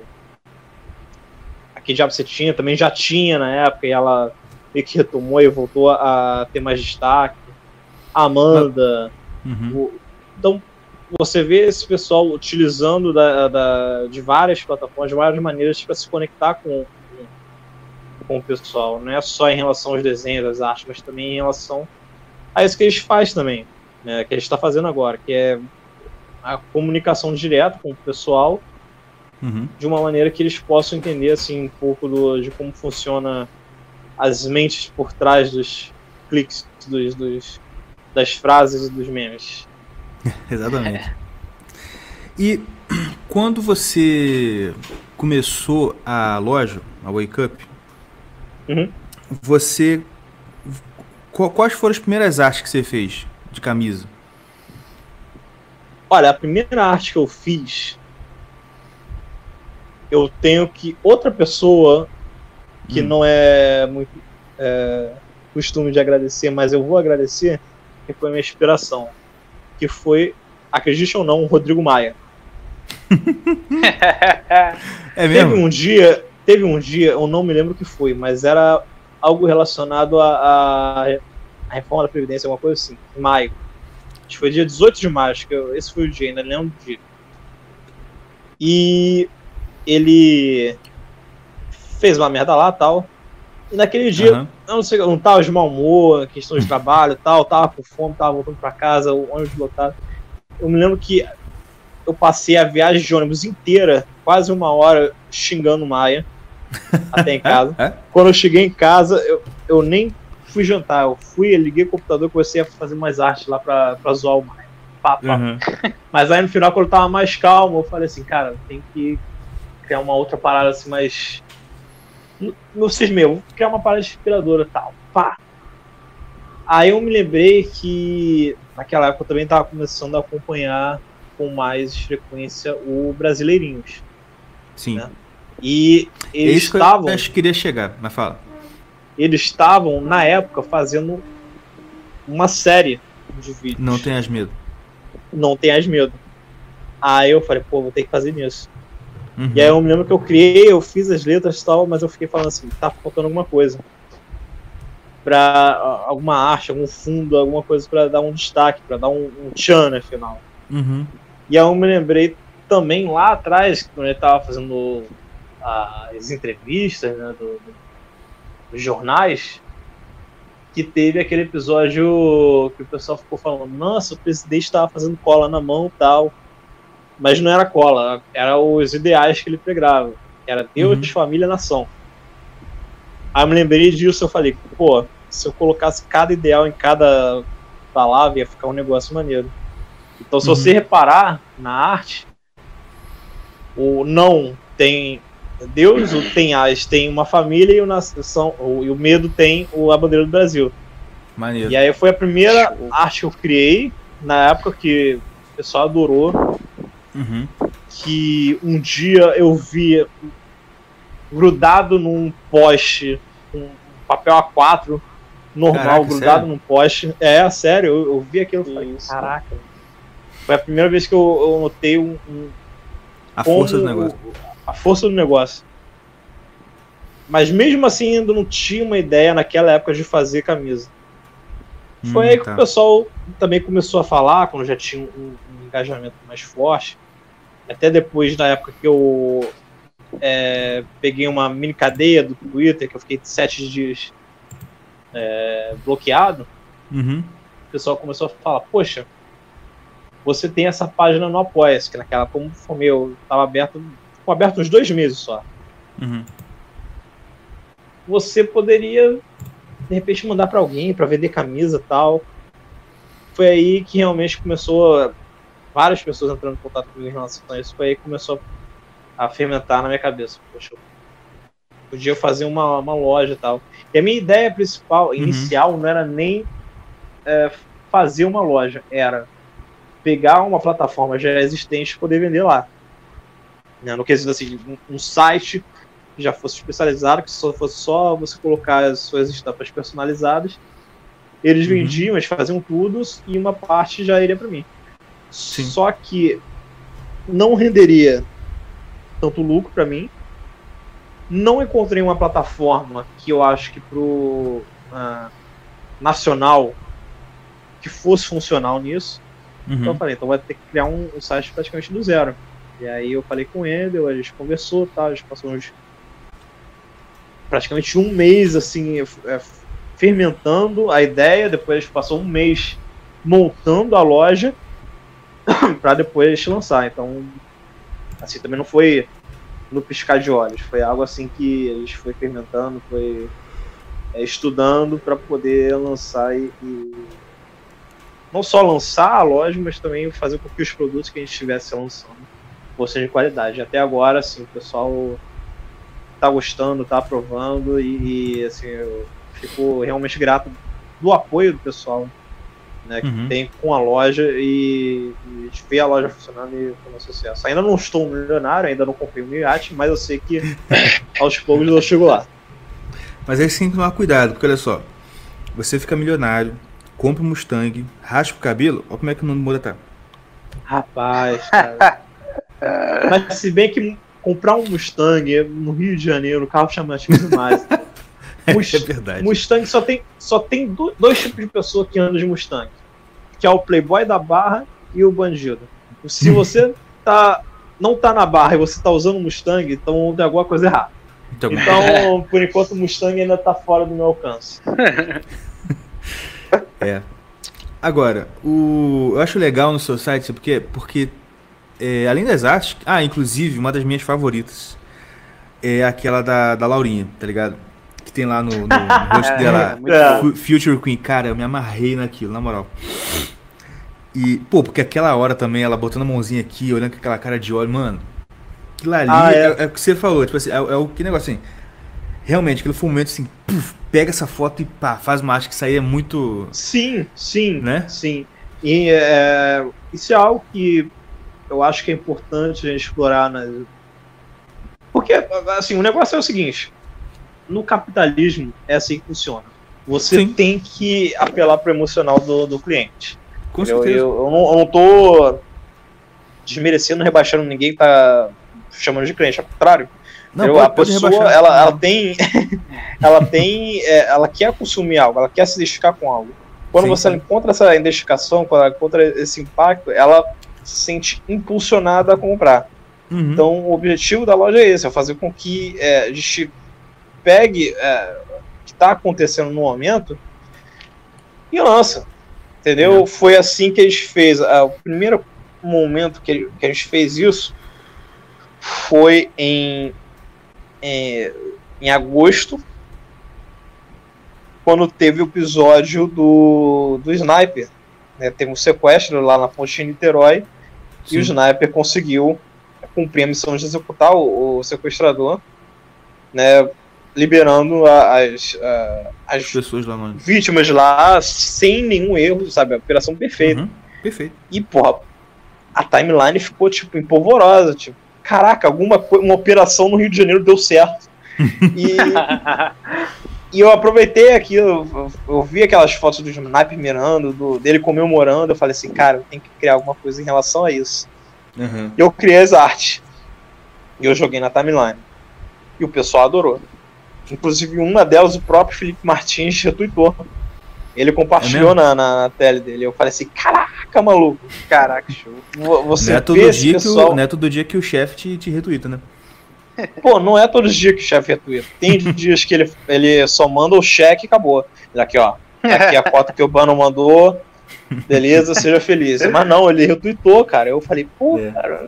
Aqui Diabo Você Tinha também já tinha na época e ela meio que retomou e voltou a ter mais destaque. A Amanda. Uhum. O- Então, você vê esse pessoal utilizando da, da- de várias plataformas, de várias maneiras para se conectar com, com, com o pessoal. Não é só em relação aos desenhos, às artes, mas também em relação a isso que eles fazem também, né, que a gente está fazendo agora, que é a comunicação direta com o pessoal Uhum. de uma maneira que eles possam entender assim um pouco do, de como funciona as mentes por trás dos cliques, dos, dos- das frases e dos memes. Exatamente. E quando você começou a loja, a Wake Up, Uhum. você. Qu- Quais foram as primeiras artes que você fez de camisa? Olha, a primeira arte que eu fiz, eu tenho que outra pessoa que Hum. não é muito é, costume de agradecer, mas eu vou agradecer, que foi minha inspiração, que foi, acredite ou não, o Rodrigo Maia. É Teve mesmo? um dia, teve um dia, eu não me lembro o que foi, mas era algo relacionado à reforma da Previdência, alguma coisa assim, em maio. Acho que foi dia 18 de maio, acho que eu- esse foi o dia, ainda lembro do dia. E ele fez uma merda lá tal. E naquele dia, Aham. eu não sei, eu não tava de mau humor, questão de trabalho tal, tava com fome, tava voltando pra casa, o ônibus lotado. Eu me lembro que eu passei a viagem de ônibus inteira, quase uma hora, xingando o Maia, até em casa. É? Quando eu cheguei em casa, eu, eu nem fui jantar, eu fui, eu liguei o computador e comecei a fazer mais arte lá pra, pra zoar o Maia. Uhum. Mas aí no final, quando eu tava mais calmo, eu falei assim, cara, tem que criar uma outra parada assim mais. Não- sei meu, vou criar uma parada inspiradora e tal. Pá. Aí eu me lembrei que naquela época eu também tava começando a acompanhar com mais frequência o Brasileirinhos. Sim. Né? E É eles isso que estavam. eu acho que queria chegar, mas fala. Eles estavam, na época, fazendo uma série de vídeos. Não tenhas medo. Não tenhas medo. Aí eu falei, pô, vou ter que fazer nisso. Uhum. E aí eu me lembro que eu criei, eu fiz as letras e tal, mas eu fiquei falando assim, tá faltando alguma coisa. Pra alguma arte, algum fundo, alguma coisa pra dar um destaque, pra dar um, um tchan no final. Uhum. E aí eu me lembrei também lá atrás, quando ele tava fazendo ah, as entrevistas né, do- do- dos jornais, que teve aquele episódio que o pessoal ficou falando, nossa, o presidente estava fazendo cola na mão tal. Mas não era cola, era os ideais que ele pregava. Era Deus, Uhum. família, nação. Aí eu me lembrei disso, eu falei, pô, se eu colocasse cada ideal em cada palavra, ia ficar um negócio maneiro. Então, se Uhum. você reparar na arte, o não tem Deus, o tem as tem uma família e o nação, o, e o medo tem o, a bandeira do Brasil. Maneiro. E aí foi a primeira Show. arte que eu criei na época que o pessoal adorou, Uhum. que um dia eu vi grudado num poste, um papel A4 normal, Caraca, grudado sério? num poste. É, sério, eu, eu vi aquilo e falei, Isso. caraca. Foi a primeira vez que eu, eu notei um, um A força do negócio. A força do negócio. Mas mesmo assim ainda não tinha uma ideia naquela época de fazer camisa. Foi Hum, aí que tá. o pessoal também começou a falar, quando já tinha um, um engajamento mais forte. Até depois da época que eu é, peguei uma mini cadeia do Twitter, que eu fiquei sete dias é, bloqueado, Uhum. o pessoal começou a falar, poxa, você tem essa página no Apoia-se, que naquela, como foi meu, estava aberto, ficou aberto uns dois meses só. Uhum. Você poderia, de repente, mandar para alguém para vender camisa tal. Foi aí que realmente começou, várias pessoas entrando em contato comigo em relação a isso, foi aí que começou a fermentar na minha cabeça. Poxa, eu Podia fazer uma, uma loja e tal. E a minha ideia principal, inicial, não era nem é, fazer uma loja, era pegar uma plataforma já existente e poder vender lá. Né? No quesito assim, um, um site que já fosse especializado, que só fosse só você colocar as suas estampas personalizadas. Eles uhum. vendiam, eles faziam tudo e uma parte já iria para mim. Sim. Só que não renderia tanto lucro para mim. Não encontrei uma plataforma que eu acho que pro uh, nacional que fosse funcional nisso. Uhum. Então eu falei, então vai ter que criar um, um, site praticamente do zero. E aí eu falei com ele, a gente conversou, tá, a gente passou uns praticamente um mês assim é, fermentando a ideia, depois a gente passou um mês montando a loja para depois lançar. Então, assim, também não foi no piscar de olhos, foi algo assim que a gente foi fermentando, foi é, estudando para poder lançar e, e, não só lançar a loja, mas também fazer com que os produtos que a gente estivesse lançando fossem de qualidade. Até agora, assim, o pessoal tá gostando, tá aprovando e, e assim, eu fico realmente grato do apoio do pessoal né, que uhum. tem com a loja e, e ver a loja funcionando e foi um sucesso. Ainda não estou milionário, ainda não comprei um iate, mas eu sei que aos poucos eu chego lá. Mas aí tem que tomar cuidado, porque olha só, você fica milionário, compra um Mustang, raspa o cabelo, olha como é que o nome muda tá. Rapaz, cara. mas se bem que comprar um Mustang no Rio de Janeiro, carro chamativo demais. Must, é verdade. Mustang só tem, só tem dois tipos de pessoa que andam de Mustang, que é o playboy da barra e o bandido. Se você tá, não tá na barra e você tá usando Mustang, então tem alguma coisa errada. Então, então por enquanto o Mustang ainda tá fora do meu alcance. é. Agora, o, eu acho legal no seu site, porque, porque é, além das artes, ah, inclusive, uma das minhas favoritas é aquela da, da Laurinha, tá ligado? tem lá no, no rosto dela. É, Future Queen, cara, eu me amarrei naquilo, na moral. E, pô, porque aquela hora também, ela botando a mãozinha aqui, olhando com aquela cara de óleo, mano. Aquilo ali ah, é. É, é, o que você falou, tipo assim, é, é o que negócio assim. Realmente, aquele foi um momento assim, puf, pega essa foto e pá, faz uma arte que isso aí é muito. Sim, sim, né? Sim. E é, isso é algo que eu acho que é importante a gente explorar. Né? Porque, assim, o negócio é o seguinte: no capitalismo é assim que funciona. Você Sim. tem que apelar para o emocional do, do cliente. Com eu, certeza. Eu, eu, não, eu não tô desmerecendo, rebaixando ninguém que tá chamando de cliente, ao contrário. Não, pode, a pessoa, ela, ela tem, ela tem, é, ela quer consumir algo, ela quer se identificar com algo. Quando sim, você sim. encontra essa identificação, quando ela encontra esse impacto, ela se sente impulsionada a comprar. Uhum. Então, o objetivo da loja é esse, é fazer com que é, a gente pegue é, o que está acontecendo no momento e lança. Entendeu? É. Foi assim que a gente fez. É, o primeiro momento que, que a gente fez isso foi em, em, em agosto, quando teve o episódio do, do Sniper. Né? Teve um sequestro lá na ponte de Niterói Sim. e o Sniper conseguiu cumprir a missão de executar o, o sequestrador, né? liberando as, as pessoas lá, vítimas lá sem nenhum erro, sabe? A operação perfeita. Uhum, perfeito. E, porra, a timeline ficou, tipo, empolvorosa. Tipo, caraca, alguma uma operação no Rio de Janeiro deu certo. E, e eu aproveitei aquilo, eu, eu, vi aquelas fotos do Sniper mirando, do, dele comemorando. Eu falei assim, cara, eu tenho que criar alguma coisa em relação a isso. Uhum. E eu criei as artes. E eu joguei na timeline. E o pessoal adorou. Inclusive, uma delas, o próprio Felipe Martins retweetou. Ele compartilhou é na, na tele dele. Eu falei assim: caraca, maluco. Caraca, show. Você não é todo, dia pessoal... que o, não é todo dia que o chefe te, te retweeta, né? Pô, não é todos os dias que o chefe retweeta. Tem dias que ele, ele só manda o cheque e acabou. Aqui, ó. Aqui a foto que o Bano mandou. Beleza, seja feliz. Mas não, ele retweetou, cara. Eu falei, pô, é. cara.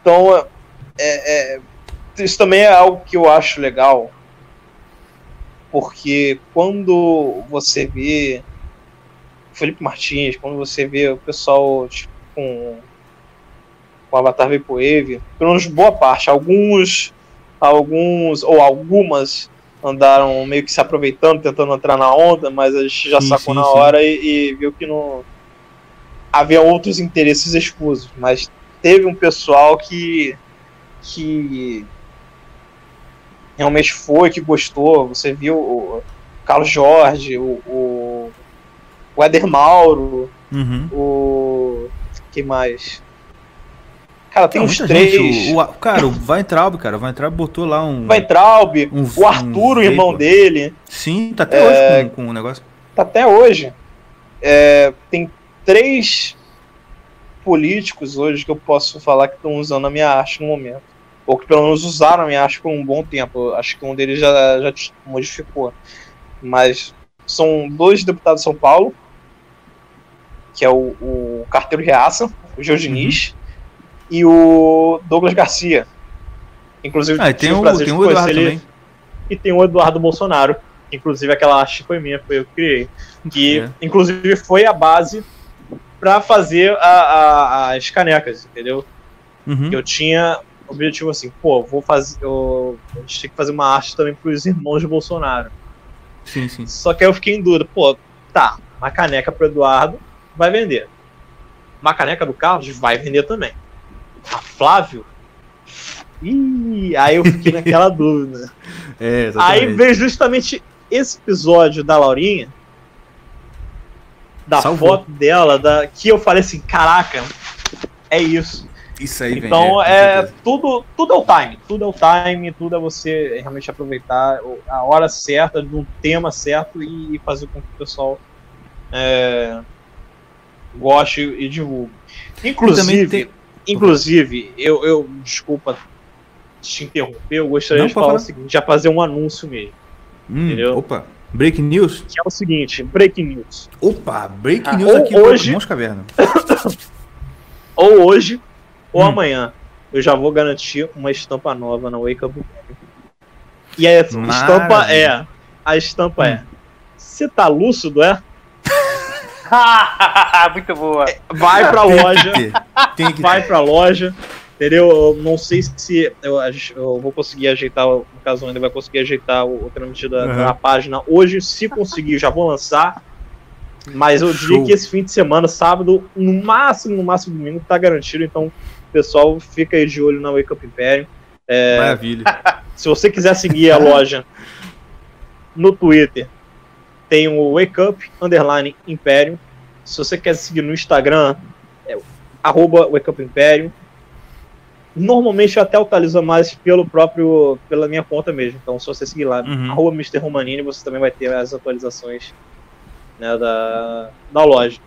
Então, é, é, isso também é algo que eu acho legal porque quando você vê Felipe Martins, quando você vê o pessoal tipo, com, com Avatar Vaporwave, pelo menos boa parte, alguns alguns, ou algumas, andaram meio que se aproveitando, tentando entrar na onda, mas a gente já sim, sacou sim, na hora e, e, viu que não havia outros interesses escusos. Mas teve um pessoal que, que realmente foi, que gostou. Você viu o Carlos Jorge, o, o, o Eder Mauro, uhum. o. que mais? Cara, tem uns três. O, o, cara, o Weintraub, cara, o Weintraub botou lá um. Weintraub, um, o Arthur, um o irmão dele. Sim, tá até é, hoje com, o negócio. Tá até hoje. É, tem três políticos hoje que eu posso falar que estão usando a minha arte no momento. Ou que pelo menos usaram a minha arte por um bom tempo. Acho que um deles já, já modificou. Mas são dois deputados de São Paulo, que é o, o Carteiro Reaça, o Geo Diniz, uhum. E o Douglas Garcia. Inclusive, ah, tem, o, tem o Eduardo ele, também. E tem o Eduardo Bolsonaro. Inclusive, aquela arte foi minha, foi eu que criei. Que, é. inclusive, foi a base para fazer a, a, as canecas, entendeu? Uhum. Eu tinha objetivo assim, pô, vou fazer. Eu, a gente tem que fazer uma arte também pros irmãos de Bolsonaro. Sim, sim. Só que aí eu fiquei em dúvida, pô, tá, uma caneca pro Eduardo vai vender. Uma caneca do Carlos vai vender também. A Flávio. Ih, aí eu fiquei naquela dúvida. É, aí veio justamente esse episódio da Laurinha, da Salvou. foto dela, da, que eu falei assim, caraca, é isso. Isso aí, Então é, é tudo, tudo é o time, tudo é o time, tudo é você realmente aproveitar a hora certa, de um tema certo e fazer com que o pessoal é, goste e divulgue. Inclusive, tem... inclusive, eu, eu desculpa te interromper, eu gostaria Não, de falar, falar o seguinte, já fazer um anúncio mesmo. Hum, entendeu? Opa. Break news? Que é o seguinte, break news. Opa, break ah, news aqui hoje, no Caverna. ou hoje, ou hum. amanhã, eu já vou garantir uma estampa nova na Wake Up. E a estampa é. A estampa é, hum. é. Você tá lúcido, é? Muito boa. Vai pra loja. Tem que ter. Tem que vai pra loja Entendeu? Eu não sei se eu, eu, vou conseguir ajeitar, no caso ainda vai conseguir ajeitar o, o trâmite da, uhum. da, página hoje. Se conseguir, já vou lançar. Mas eu diria que esse fim de semana, sábado, no máximo, no máximo domingo, tá garantido. Então, pessoal, fica aí de olho na Wake Up Imperium. É, Maravilha. Se você quiser seguir a loja no Twitter, tem o Wake Up Underline Imperium. Se você quer seguir no Instagram, é arroba Wake Up Imperium. Normalmente eu até atualizo mais pelo próprio, pela minha conta mesmo. Então, se você seguir lá, uhum. arroba Mr. Romanini, você também vai ter as atualizações né, da, da loja.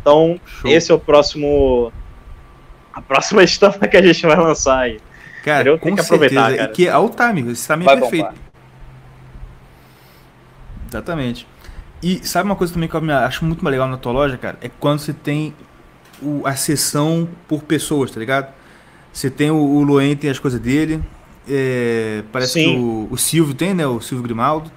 Então, Show. esse é o próximo. A próxima estampa que a gente vai lançar aí. Cara, tenho que aproveitar, certeza. cara. E que é o time, esse time é perfeito. Bombar. Exatamente. E sabe uma coisa também que eu acho muito mais legal na tua loja, cara? É quando você tem o, a sessão por pessoas, tá ligado? Você tem o, o Luen, tem as coisas dele. É, parece Sim. que o, o Silvio tem, né? O Silvio Grimaldo.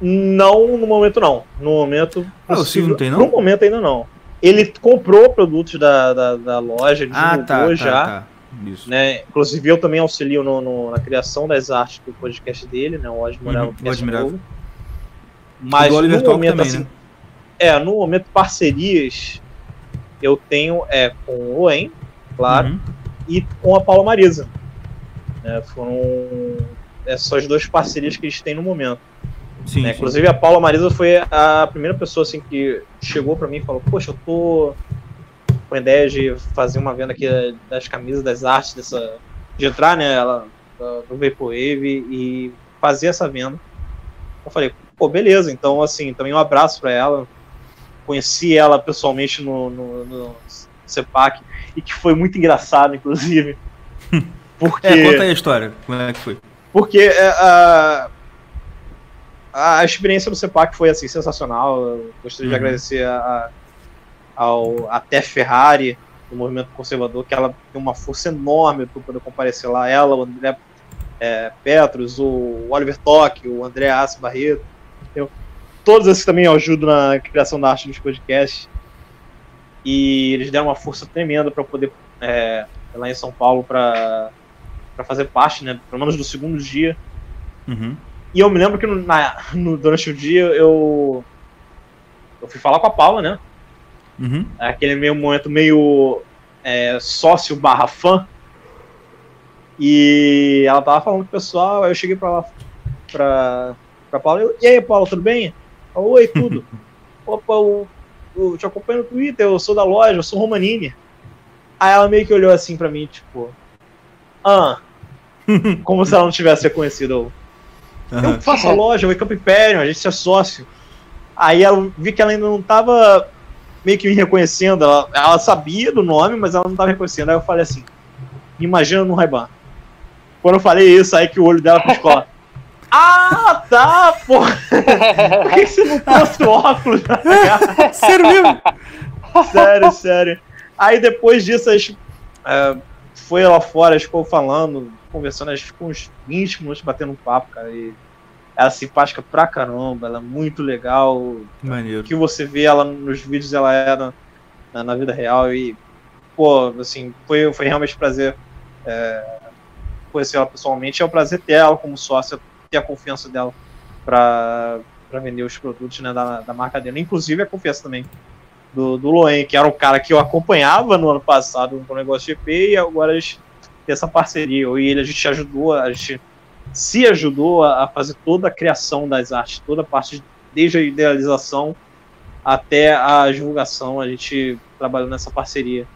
Não, no momento não. No momento. Ah, o Silvio não tem, não? No momento ainda não. Ele comprou produtos da, da, da loja, ele ah, tá, tá, já. Tá. Isso. Né? Inclusive eu também auxilio no, no, na criação das artes do podcast dele, né? O Osmo Morel. Uhum, Mas no momento, também, assim, né? é, no momento parcerias eu tenho é com o Luen, claro, uhum. e com a Paula Marisa. É, foram essas as duas parcerias que eles têm no momento. Sim, né? sim. Inclusive a Paula Marisa foi a primeira pessoa assim que chegou para mim e falou: Poxa, eu tô com a ideia de fazer uma venda aqui das camisas, das artes, dessa, de entrar né, ela, no Vaporwave e fazer essa venda. Eu falei: Pô, beleza. Então, assim, também um abraço para ela. Conheci ela pessoalmente no, no, no CEPAC e que foi muito engraçado, inclusive. Porque, é, conta aí a história, como é que foi? Porque é, a, a experiência do CEPAC foi assim, sensacional. Eu gostaria uhum. de agradecer a, ao, a Tef Ferrari, do movimento conservador, que ela tem uma força enorme para poder comparecer lá. Ela, o André é, Petros, o Oliver Toque, o André Assi Barreto. Todos esses também ajudam na criação da arte dos podcasts e eles deram uma força tremenda para poder é, lá em São Paulo para para fazer parte, né? Pelo menos do segundo dia. Uhum. E eu me lembro que no, na, no, durante o dia eu. Eu fui falar com a Paula, né? Uhum. Aquele meio momento meio é, sócio barra fã. E ela tava falando com o pessoal, aí eu cheguei pra lá pra, pra Paula. Eu, e aí, Paula, tudo bem? Oi, tudo. Opa, eu, eu te acompanho no Twitter, eu sou da loja, eu sou Romanini. Aí ela meio que olhou assim pra mim, tipo. Ah. Como se ela não tivesse reconhecido. Eu, eu faço a loja, Wake Up Imperium, a gente é sócio. Aí eu vi que ela ainda não tava meio que me reconhecendo. Ela, ela sabia do nome, mas ela não tava reconhecendo. Aí eu falei assim: imagina no Ray-Ban. Quando eu falei isso, aí que o olho dela piscou. Ah, tá, pô! Por que você não trouxe óculos? sério mesmo? sério, sério. Aí depois disso, a gente é, foi lá fora, a gente ficou falando, conversando, a gente ficou uns 20 minutos batendo um papo, cara. E ela se simpática pra caramba, ela é muito legal. Maneiro. O que você vê ela nos vídeos, ela era na, na vida real. E, pô, assim, foi, foi realmente um prazer é, conhecer ela pessoalmente. É um prazer ter ela como sócia, ter a confiança dela pra vender os produtos né, da, da marca dela. Inclusive a confiança também do, do Loen, que era um cara que eu acompanhava no ano passado no negócio EP, e agora a gente tem essa parceria. Eu e ele, a gente ajudou, a gente se ajudou a, fazer toda a criação das artes, toda a parte, desde a idealização até a divulgação, a gente trabalhou nessa parceria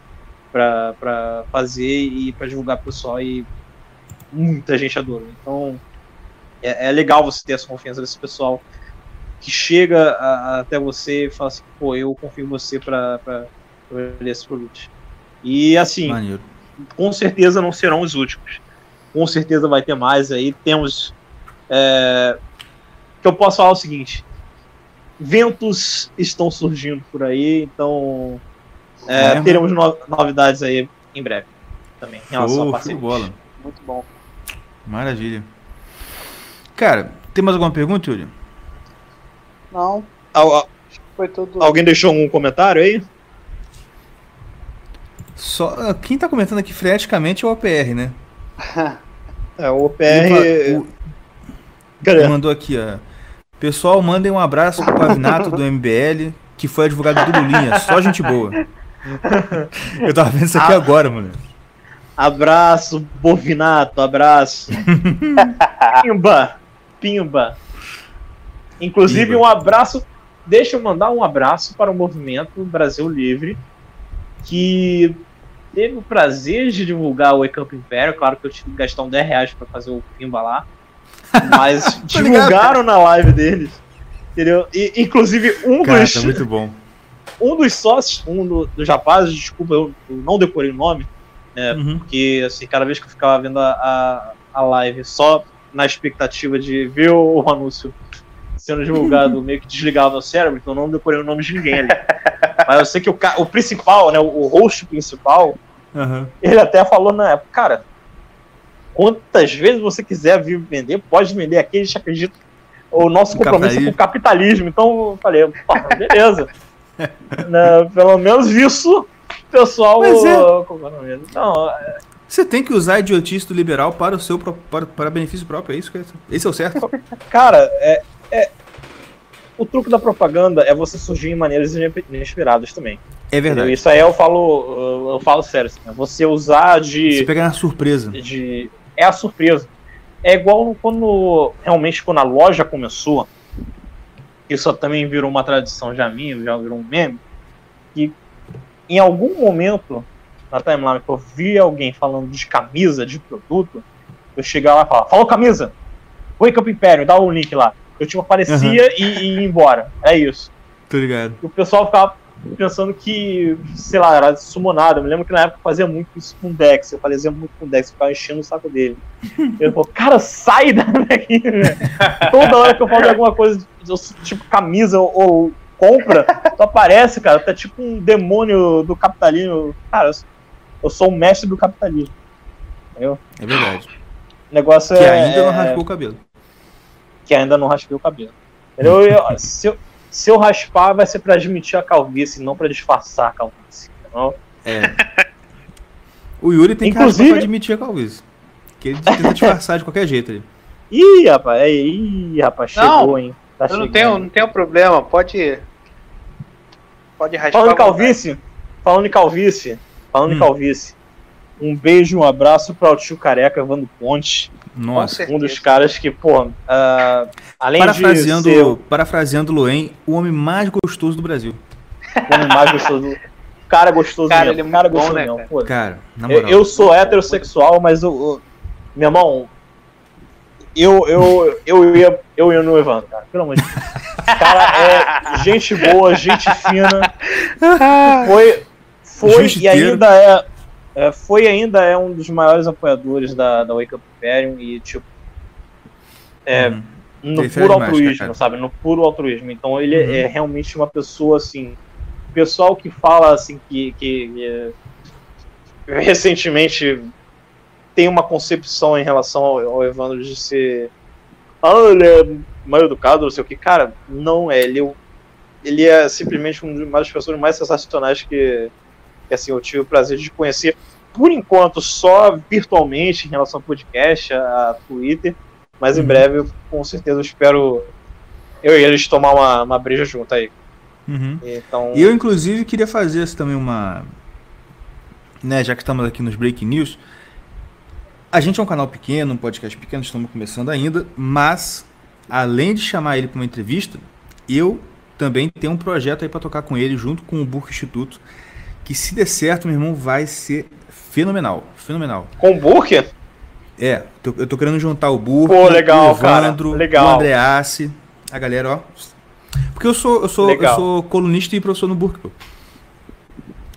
para fazer e para divulgar para o pessoal e muita gente adorou. Então é, é, legal você ter essa confiança desse pessoal que chega a, até você e fala assim, pô, eu confio em você para vender esses produtos. E assim, Maneiro. com certeza não serão os últimos. Com certeza vai ter mais aí. Temos. É, que eu posso falar o seguinte: ventos estão surgindo por aí, então é, É, teremos no- novidades aí em breve também em relação de parceria. bola. Muito bom. Maravilha. Cara, tem mais alguma pergunta, Yuri? Não, Al- al- foi tudo. alguém deixou um comentário aí? Só, ah, quem tá comentando aqui freneticamente é o OPR, né? É, o O, OPR. o- Cadê? mandou aqui, ó. Pessoal, mandem um abraço pro Pavinato do MBL, que foi advogado do Lulinha. Só gente boa. Eu tava vendo isso aqui Ah. agora, mano. Abraço, Bovinato, abraço. Pimba, Pimba. Inclusive, Pimba. um abraço. Deixa eu mandar um abraço para o movimento Brasil Livre, que teve o prazer de divulgar o Up Império. Claro que eu tive que gastar um 10 reais para fazer o Pimba lá. Mas divulgaram na live deles. Entendeu? E, inclusive, um Cara, dos tá muito bom. um dos sócios, um do- dos rapazes, desculpa, eu, eu não decorei o nome, Uhum. porque assim, cada vez que eu ficava vendo a, a, a live só na expectativa de ver o, o anúncio sendo divulgado, meio que desligava meu cérebro, então eu não decorei o nome de ninguém ali. Mas eu sei que o, o principal, né, o, o host principal, Aham. ele até falou na época, cara, quantas vezes você quiser vir vender, pode vender aqui, a gente acredita. O nosso No compromisso é com o capitalismo. Então eu falei, beleza. Né, pelo menos isso, o pessoal. Mas é. é o? Não, Você tem que usar a idiotice do liberal para o seu para, para benefício próprio, é isso que é, esse é o certo? cara, é, é- o truque da propaganda é você surgir em maneiras inesperadas também. É entendeu? verdade. Isso aí eu falo, eu falo sério. Assim, né? Você usar de. Você pega na surpresa. de é a surpresa. É igual quando realmente quando a loja começou, isso também virou uma tradição já minha, já virou um meme, que em algum momento na timeline que eu vi alguém falando de camisa, de produto, eu chegava lá e falava, falou camisa, Wake Up Império, dá o link lá. Eu tipo, aparecia e, e ia embora. É isso. Tô ligado. E o pessoal ficava pensando que, sei lá, era sumonado. Eu me lembro que na época eu fazia muito isso com o Dex. Eu fazia muito com o Dex, eu ficava enchendo o saco dele. Ele falou, cara, sai daqui, velho. Toda hora que eu falo de alguma coisa, tipo camisa ou, compra, tu aparece, cara. Tu é tipo um demônio do capitalismo. Cara, eu, eu sou um mestre do capitalismo. Entendeu? É verdade. O negócio Que é. ainda não é- raspou o cabelo. que ainda não raspei o cabelo. Entendeu? Eu- se, eu, se eu raspar, vai ser pra admitir a calvície, não pra disfarçar a calvície. entendeu? É. O Yuri tem que Inclusive- raspar pra admitir a calvície. Que porque ele tenta disfarçar de qualquer jeito ali. Ih, rapaz, é, ih, rapaz, Não, chegou, hein? Tá Eu não tenho, não tenho problema, pode. Pode raspar. Falando em calvície, falando em calvície, falando Hum. em calvície, um beijo, um abraço para o tio Careca Evandro Ponte, Nossa. um dos caras que, pô, ah, além Parafraseando, de ser o parafraseando Loen, o homem mais gostoso do Brasil. homem mais gostoso, cara gostoso Cara, mesmo, ele é cara bom, gostoso né, mesmo, cara? pô. Cara, na Eu, moral. eu sou heterossexual, mas o, o- meu irmão, eu, eu, eu, ia, eu ia no Evandro, cara, pelo amor de Deus. Cara, é gente boa, gente fina. Foi, foi e ainda é, é, foi ainda é um dos maiores apoiadores da, da Wake Up Imperium e, tipo, é, Uhum. no puro demais, altruísmo, cara. sabe? No puro altruísmo. Então ele Uhum. é realmente uma pessoa assim. O pessoal que fala assim que, que, é, recentemente tem uma concepção em relação ao, ao Evandro de ser. Ah, ele é mal educado, não sei o que. Cara, não é. Ele, é ele é simplesmente uma das pessoas mais sensacionais que, que assim, eu tive o prazer de conhecer. Por enquanto, só virtualmente em relação ao podcast, a, a Twitter. Mas em Uhum. breve, eu, com certeza, eu espero eu e eles tomar uma, uma breja junto aí. Uhum. Então, E eu, inclusive, queria fazer também uma. Né, já que estamos aqui nos Breaking News. A gente é um canal pequeno, um podcast pequeno, estamos começando ainda, mas além de chamar ele para uma entrevista, eu também tenho um projeto aí para tocar com ele, junto com o Burke Instituto, que se der certo, meu irmão, vai ser fenomenal. Fenomenal. com o Burke, É, tô- eu tô querendo juntar o Burke, Pô, legal, o Evandro, cara, legal. o Andreassi, a galera, ó. Porque eu sou, eu sou, eu sou colunista e professor no Burke, pô.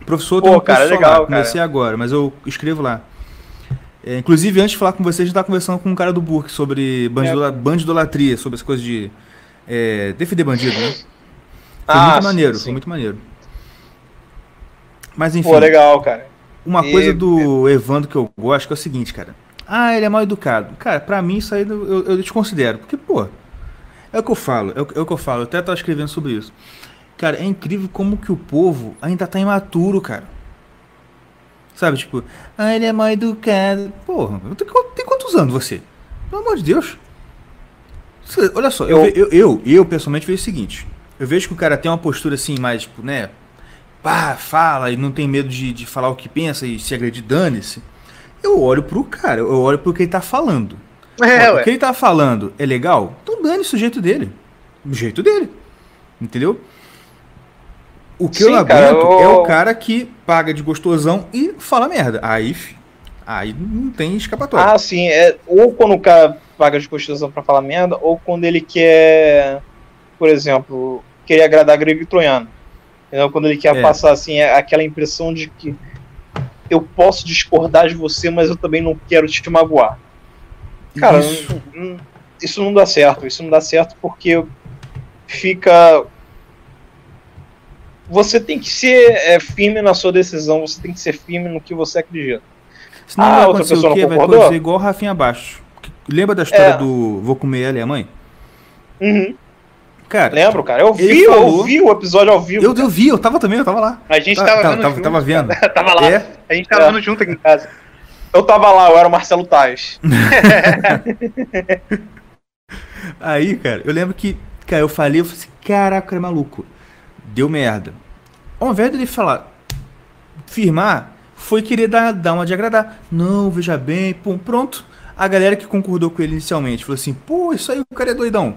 Professor eu Pô, um cara, legal, lá, cara. comecei agora, mas eu escrevo lá. É, inclusive, antes de falar com vocês, a gente tá conversando com um cara do Burke sobre bandidola- É. bandidolatria, sobre as coisas de é, defender bandido, né? Foi Ah, muito maneiro, sim. foi muito maneiro. Mas enfim, pô, legal, cara. uma E- coisa do Evandro que eu gosto que é o seguinte, cara. Ah, ele é mal educado. Cara, pra mim isso aí eu, eu, desconsidero. Porque, pô, é o que eu falo, é o, é o que eu falo. Eu até tava escrevendo sobre isso. Cara, é incrível como que o povo ainda tá imaturo, cara. Sabe, tipo, ah, ele é mal educado. Porra, tem quantos anos você? Pelo amor de Deus. Olha só, eu, Eu- eu, eu, eu pessoalmente vejo o seguinte. Eu vejo que o cara tem uma postura assim, mais, tipo, né? Pá, fala e não tem medo de, de falar o que pensa e se agredir, dane-se. Eu olho pro cara, eu olho pro que ele tá falando. É, Ó, ué. o que ele tá falando é legal? Então dane-se o jeito dele. O jeito dele. Entendeu? O que eu Sim, não cara, aguento eu- é o cara que paga de gostosão e fala merda. Aí, aí não tem escapatória. Ah, sim, é ou quando o cara paga de constituição pra falar merda, ou quando ele quer, por exemplo, querer agradar grego e troiano. Entendeu? Quando ele quer É. passar assim é aquela impressão de que eu posso discordar de você, mas eu também não quero te magoar. Cara, Isso. não- isso não dá certo. Isso não dá certo porque fica. Você tem que ser é, firme na sua decisão, você tem que ser firme no que você acredita. Senão Ah, vai outra pessoa o quê? não Vai concordou? acontecer igual o Rafinha Abaixo. Lembra da história É. do Vou comer ela e a mãe? Uhum. Cara, Lembro, cara. Eu vi, eu falou- vi o episódio ao vivo. eu, eu vi, eu tava também, eu tava lá. A gente Tá- tava, tava, vendo tava, junto, tava vendo. tava lá. É, A gente tava É. vendo junto aqui em casa. Eu tava lá, eu era o Marcelo Tais. Aí, cara, eu lembro que, cara, eu falei, eu falei assim, caraca, cara é maluco. Deu merda. Ao invés dele falar, firmar, foi querer dar, dar uma de agradar. Não, veja bem, pum, pronto. A galera que concordou com ele inicialmente falou assim, pô, isso aí o cara é doidão.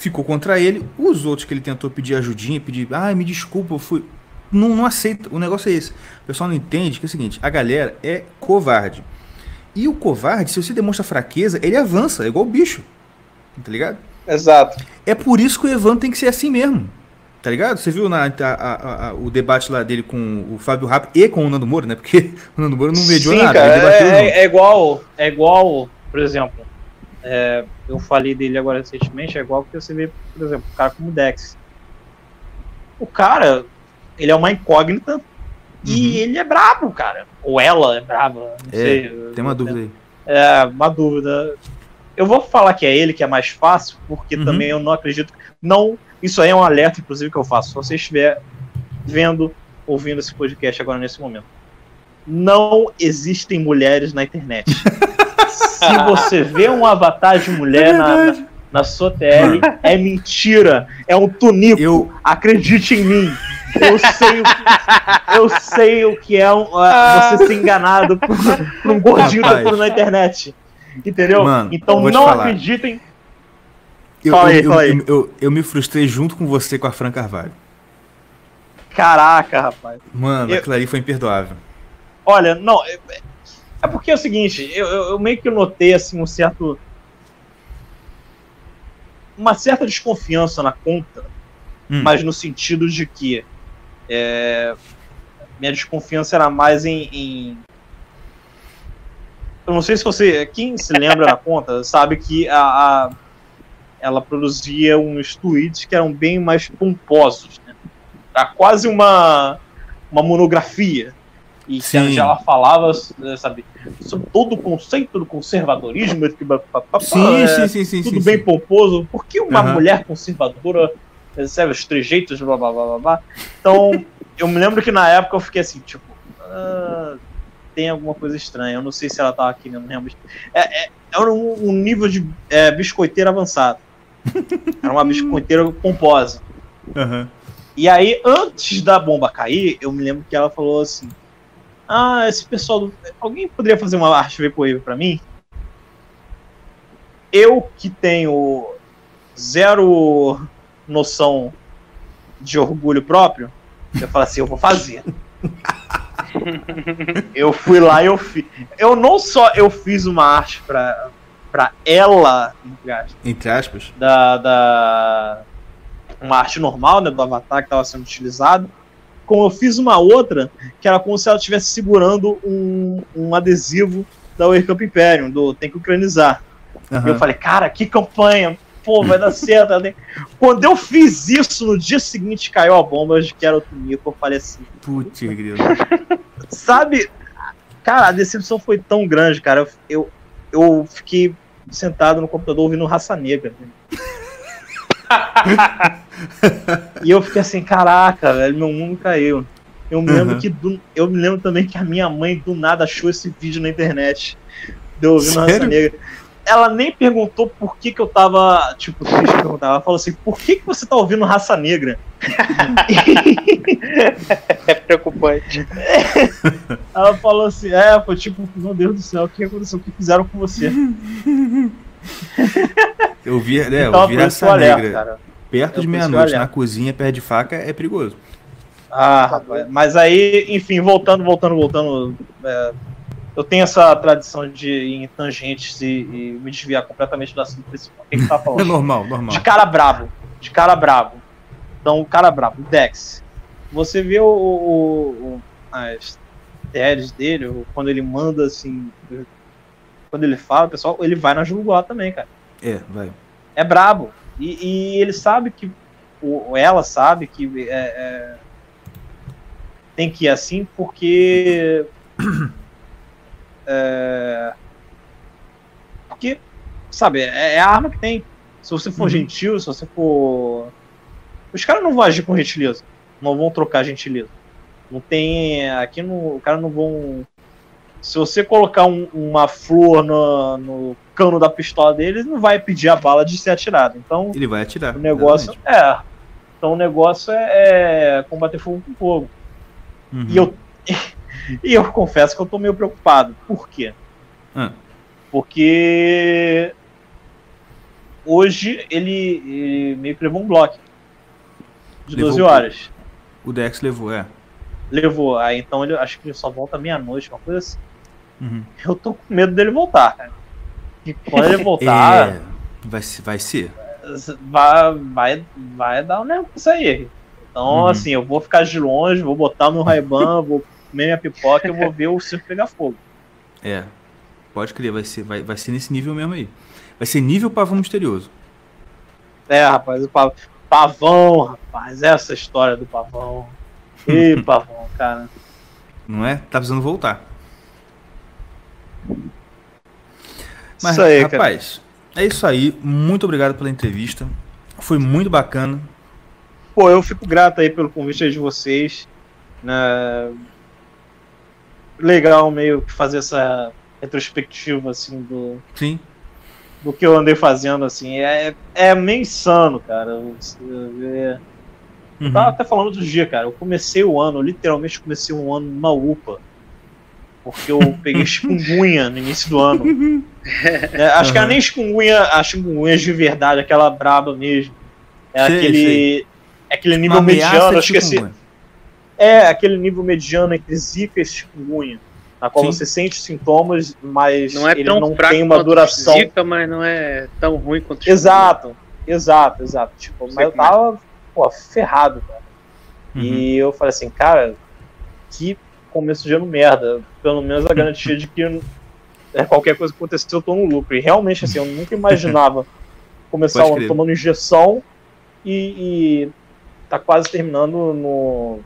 Ficou contra ele. Os outros que ele tentou pedir ajudinha, pedir, ai, me desculpa, eu fui. Não, não aceita. O negócio é esse. O pessoal não entende que é o seguinte: a galera é covarde. E o covarde, se você demonstra fraqueza, ele avança, é igual o bicho. Tá ligado? Exato. É por isso que o Evandro tem que ser assim mesmo. Tá ligado? Você viu na, a- a- a- o debate lá dele com o Fábio Rap e com o Nando Moura, né? Porque o Nando Moura não mediou Sim, nada. cara, é, junto. é igual, é igual, por exemplo, é, eu falei dele agora recentemente, é igual que você vê, por exemplo, um cara como o Dex. O cara, ele é uma incógnita e Uhum. ele é brabo, cara. Ou ela é brava, não É, sei. Tem uma dúvida aí. É, uma dúvida. Eu vou falar que é ele que é mais fácil, porque Uhum. também eu não acredito. Não, isso aí é um alerta, inclusive, que eu faço. Se você estiver vendo, ouvindo esse podcast agora nesse momento. Não existem mulheres na internet. Se você vê um avatar de mulher na, na, na sua TL, é mentira. É um tunico. Eu, Acredite em mim. Eu sei o que, eu sei o que é um, uh, você ser enganado por, por um gordinho Rapaz. na internet. Entendeu? Mano, então não falar. acreditem. eu, Fala aí, eu, fala aí. eu, eu- eu me frustrei junto com você com a Fran Carvalho. Caraca, rapaz. Mano, Eu- aquilo ali foi imperdoável. Olha, não. É, porque é o seguinte, eu, eu- eu meio que notei assim um certo. Uma certa desconfiança na conta, Hum. mas no sentido de que é, minha desconfiança era mais em, em- Eu não sei se você. Quem se lembra da conta sabe que a, a- ela produzia uns tweets que eram bem mais pomposos. Né? Era quase uma, uma monografia. E que Sim. ela falava, sabe, sobre todo o conceito do conservadorismo. que Sim, é, sim, sim, sim. tudo sim, bem sim. pomposo. Por que uma Aham. mulher conservadora recebe os trejeitos, blá blá blá blá blá? Então, eu me lembro que na época eu fiquei assim, tipo, ah, tem alguma coisa estranha. Eu não sei se ela tava aqui, não lembro. É, é, era um, um nível de é, biscoiteira avançado. Era uma biscoiteira pomposa. Aham. E aí, antes da bomba cair, eu me lembro que ela falou assim: Ah, esse pessoal. Do... Alguém poderia fazer uma arte Vaporwave pra mim? Eu que tenho zero noção de orgulho próprio, eu falo assim: eu vou fazer. eu fui lá e eu fiz. Eu não só eu fiz uma arte pra, pra ela, entre aspas, Entre aspas. da, da uma arte normal, né, do avatar que estava sendo utilizado, como eu fiz uma outra que era como se ela estivesse segurando um, um adesivo da Wake Up Imperium, do Tem que Ucranizar. E eu falei, cara, que campanha, pô, vai dar certo. né? Quando eu fiz isso, no dia seguinte caiu a bomba de que era o Tunico, eu falei assim, Putz, sabe, cara, a decepção foi tão grande, cara, eu, eu, eu fiquei sentado no computador ouvindo Raça Negra. e eu fiquei assim, caraca, velho, meu mundo caiu. Eu me lembro Uhum. que do- eu me lembro também que a minha mãe do nada achou esse vídeo na internet. Deu ouvindo Raça Sério? Negra. Ela nem perguntou por que, que eu tava, tipo, triste perguntar. Ela falou assim, por que, que você tá ouvindo Raça Negra? É preocupante. Ela falou assim, é, foi tipo, meu Deus do céu, o que aconteceu? O que fizeram com você? Eu vi, é, Então, eu vi alerto, negra. cara. Perto É de eu meia-noite, na cozinha, perto de faca, é perigoso. Ah, rapaz. Mas aí, enfim, voltando, voltando, voltando. é, eu tenho essa tradição de ir em tangentes e, e me desviar completamente do assunto principal. O que, que tá É falando? normal, normal. De cara brabo. De cara brabo. Então, o cara brabo, o Dex. Você vê o, o- o- as TLs dele, quando ele manda assim. Quando ele fala, pessoal, ele vai na jugular também, cara. É, vai. é brabo. E, e ele sabe que. Ou ela sabe que é, é, tem que ir assim porque. é, porque, sabe, é, é a arma que tem. Se você for Uhum. gentil, se você for. Os caras não vão agir com gentileza. Não vão trocar gentileza. Não tem. Aqui no. Os caras não vão. Se você colocar um- uma flor no, no cano da pistola dele, ele não vai pedir a bala de ser atirado. Então, Ele vai atirar. o negócio exatamente. é. Então o negócio é, é combater fogo com fogo. Uhum. E eu e eu confesso que eu tô meio preocupado. Por quê? Ah. Porque hoje ele, ele meio que levou um bloco de Levou 12 o quê? horas. O Dex levou, é. Levou. Aí então ele acho que ele só volta meia-noite, uma coisa assim. Uhum. Eu tô com medo dele voltar, cara. E quando ele voltar, É, vai, ser- vai ser. vai, vai, vai dar um negócio isso aí. Então, Uhum. assim, eu vou ficar de longe, vou botar meu Ray-Ban, vou comer minha pipoca e eu vou ver o circo pegar fogo. É. Pode crer, vai ser, vai, vai ser nesse nível mesmo aí. Vai ser nível pavão misterioso. É, rapaz, o pa- pavão, rapaz, essa história do pavão. Ih, pavão, cara. Não é? Tá precisando voltar. Mas, isso aí, cara. rapaz, é isso aí. Muito obrigado pela entrevista. Foi muito bacana. Pô, eu fico grato aí pelo convite de vocês. Né? Legal meio que fazer essa retrospectiva, assim, do, Sim. do que eu andei fazendo, assim. É, é meio insano, cara. É, Uhum. tava até falando outro dia, cara. Eu comecei o ano, literalmente comecei um ano numa UPA. Porque eu peguei chikungunya no início do ano. É, acho que era Uhum. nem chikungunya, a chikungunya de verdade, aquela braba mesmo. É Sei, aquele. sei. É aquele nível Uma mediano, de acho que esse, chikungunya. é aquele nível mediano entre zika e chikungunya. Na qual Sim. você sente sintomas, mas Não é ele tão não tem uma duração. Zika, mas não é tão ruim quanto Exato, exato, exato. Tipo, mas eu é. tava, pô, ferrado, cara. Uhum. E eu falei assim, cara, que começo de ano merda. Pelo menos a garantia de que é, qualquer coisa que acontecer eu tô no lucro. E realmente, assim, eu nunca imaginava começar o ano tomando injeção e, e tá quase terminando no.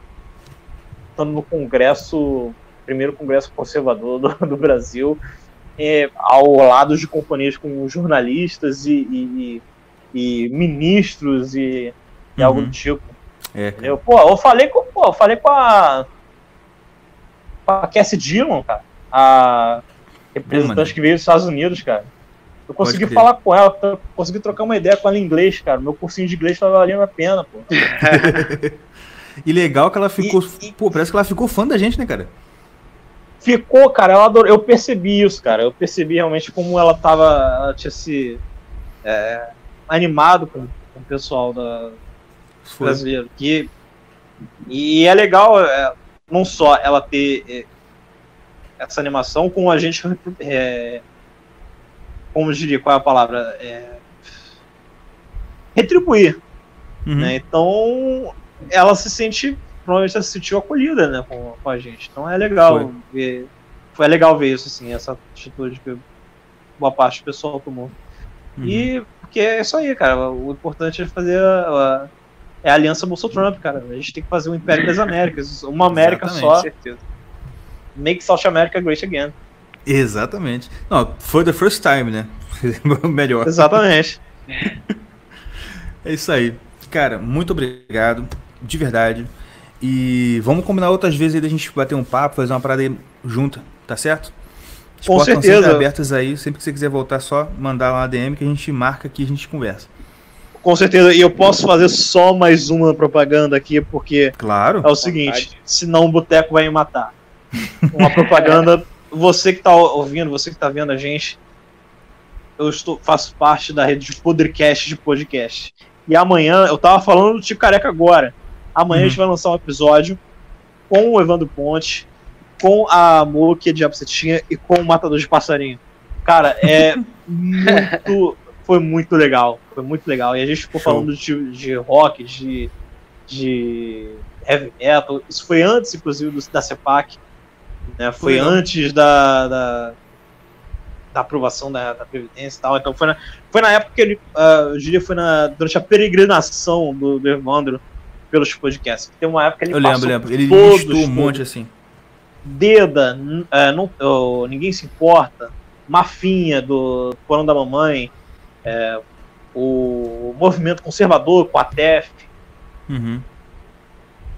estando no Congresso, primeiro Congresso Conservador do, do Brasil, é, ao lado de companhias com jornalistas e, e- e- ministros e, e algo Uhum. do tipo. É. Eu, pô, eu falei com, pô, eu falei com a. A Cassie Dillon, cara. A representante que veio dos Estados Unidos, cara. Eu consegui falar com ela, consegui trocar uma ideia com ela em inglês, cara. Meu cursinho de inglês tava valendo a pena, pô. E legal que ela ficou. E- e- Pô, parece que ela ficou fã da gente, né, cara? Ficou, cara, ela adorou. Eu percebi isso, cara. Eu percebi realmente como ela tava. Ela tinha se. é, animado com, com o pessoal da, brasileiro. Que, e é legal é, não só ela ter é, essa animação, com a gente. É, como eu diria, qual é a palavra? É, retribuir. Uhum. Né? Então ela se sente. Provavelmente ela se sentiu acolhida né, com, com a gente. Então é legal Foi. ver. Foi legal ver isso, assim, essa atitude que boa parte do pessoal tomou. Uhum. E porque é isso aí, cara. O importante é fazer a, a- é a aliança Bolsonaro, cara. A gente tem que fazer o Império das Américas. Uma América Exatamente. Com só. certeza. Make South America great again. Exatamente. Não, foi the first time, né? Melhor. Exatamente. É isso aí. Cara, muito obrigado. De verdade. E vamos combinar outras vezes aí da gente bater um papo, fazer uma parada aí junta, tá certo? As Com certeza. sempre abertas aí. Sempre que você quiser voltar, só mandar lá uma DM que a gente marca aqui e a gente conversa. Com certeza. E eu posso fazer só mais uma propaganda aqui, porque Claro. é o seguinte: senão o boteco vai me matar. Uma propaganda. Você que tá ouvindo, você que tá vendo a gente, eu estou, faço parte da rede de Podrecast de podcast. E amanhã, eu tava falando do Tico Careca agora. Amanhã Uhum. a gente vai lançar um episódio com o Evandro Ponte, com a Moki de Absetinha e com o Matador de Passarinho. Cara, é muito. Foi muito legal. Foi muito legal. E a gente ficou Show. falando de, de rock, de, de heavy metal. Isso foi antes, inclusive, do, da CEPAC. Né? Foi legal. antes da, da, da aprovação da, da Previdência e tal. Então foi na, foi na época que ele. ah, eu diria foi na, durante a peregrinação do, do Evandro pelos podcasts. Tem uma época que ele Eu lembro, lembro. Ele todos, listou um monte assim. Deda, é, não, oh, Ninguém Se Importa, Mafinha, do Porão da Mamãe, é, o Movimento Conservador com a TEF, Uhum.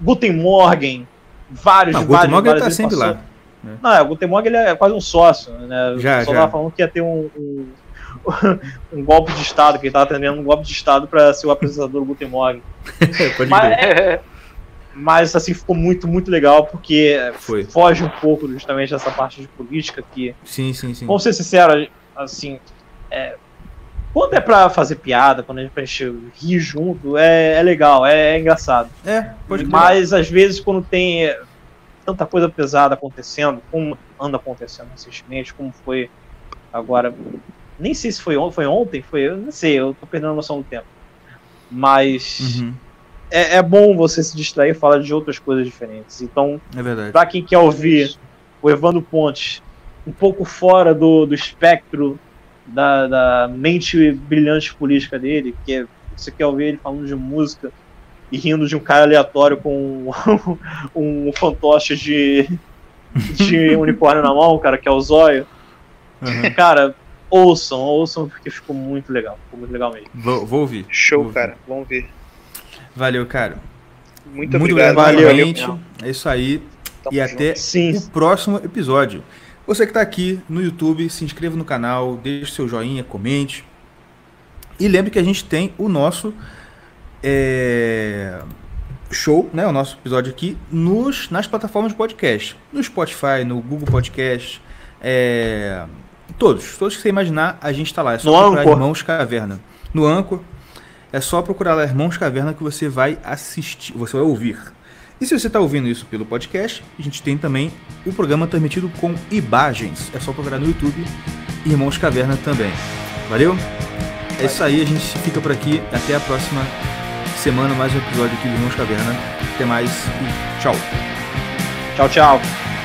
Guten Morgen, vários, Não, o vários, Guten Morgen vários tá sempre passou. lá. Não, é, o Guten Morgen ele é quase um sócio, né? Já, Só já. tava falando que ia ter um, um, um golpe de Estado, que ele tava atendendo um golpe de Estado para ser o apresentador do Guten Morgen. Pode Mas, crer. mas assim, ficou muito, muito legal, porque Foi. foge um pouco justamente dessa parte de política que Sim, sim, sim. Vamos ser sinceros, assim, é, quando é pra fazer piada, quando é pra gente rir junto, é, é legal, é, é engraçado. É, pode. Mas às vezes quando tem é, tanta coisa pesada acontecendo, como anda acontecendo recentemente, como foi agora, nem sei se foi, on- foi ontem, foi, eu não sei, eu tô perdendo a noção do tempo. Mas Uhum. é, é bom você se distrair e falar de outras coisas diferentes. Então, É verdade. Pra quem quer ouvir o Evandro Pontes um pouco fora do, do espectro da, da mente brilhante política dele, que é, você quer ouvir ele falando de música e rindo de um cara aleatório com um fantoche de, de unicórnio na mão, cara, que é o Zóio. Uhum. Cara, ouçam, ouçam, porque ficou muito legal. Ficou muito legal mesmo. Vou, vou ouvir. Show, Vou cara. Vamos ver. Valeu, cara. Muito, Muito obrigado. Valeu. novamente. É isso aí. Tamo e junto. até Sim, o próximo episódio. Você que está aqui no YouTube, se inscreva no canal, deixe seu joinha, comente. E lembre que a gente tem o nosso é, show, né, o nosso episódio aqui, nos, nas plataformas de podcast. No Spotify, no Google Podcast, é, todos. Todos que você imaginar, a gente está lá. É só no procurar Anchor. Irmãos Caverna. No Anchor, é só procurar lá Irmãos Caverna que você vai assistir, você vai ouvir. E se você está ouvindo isso pelo podcast, a gente tem também o programa transmitido com imagens. É só procurar no YouTube Irmãos Caverna também. Valeu? É isso aí, a gente fica por aqui. Até a próxima semana, mais um episódio aqui do Irmãos Caverna. Até mais e tchau. Tchau, tchau.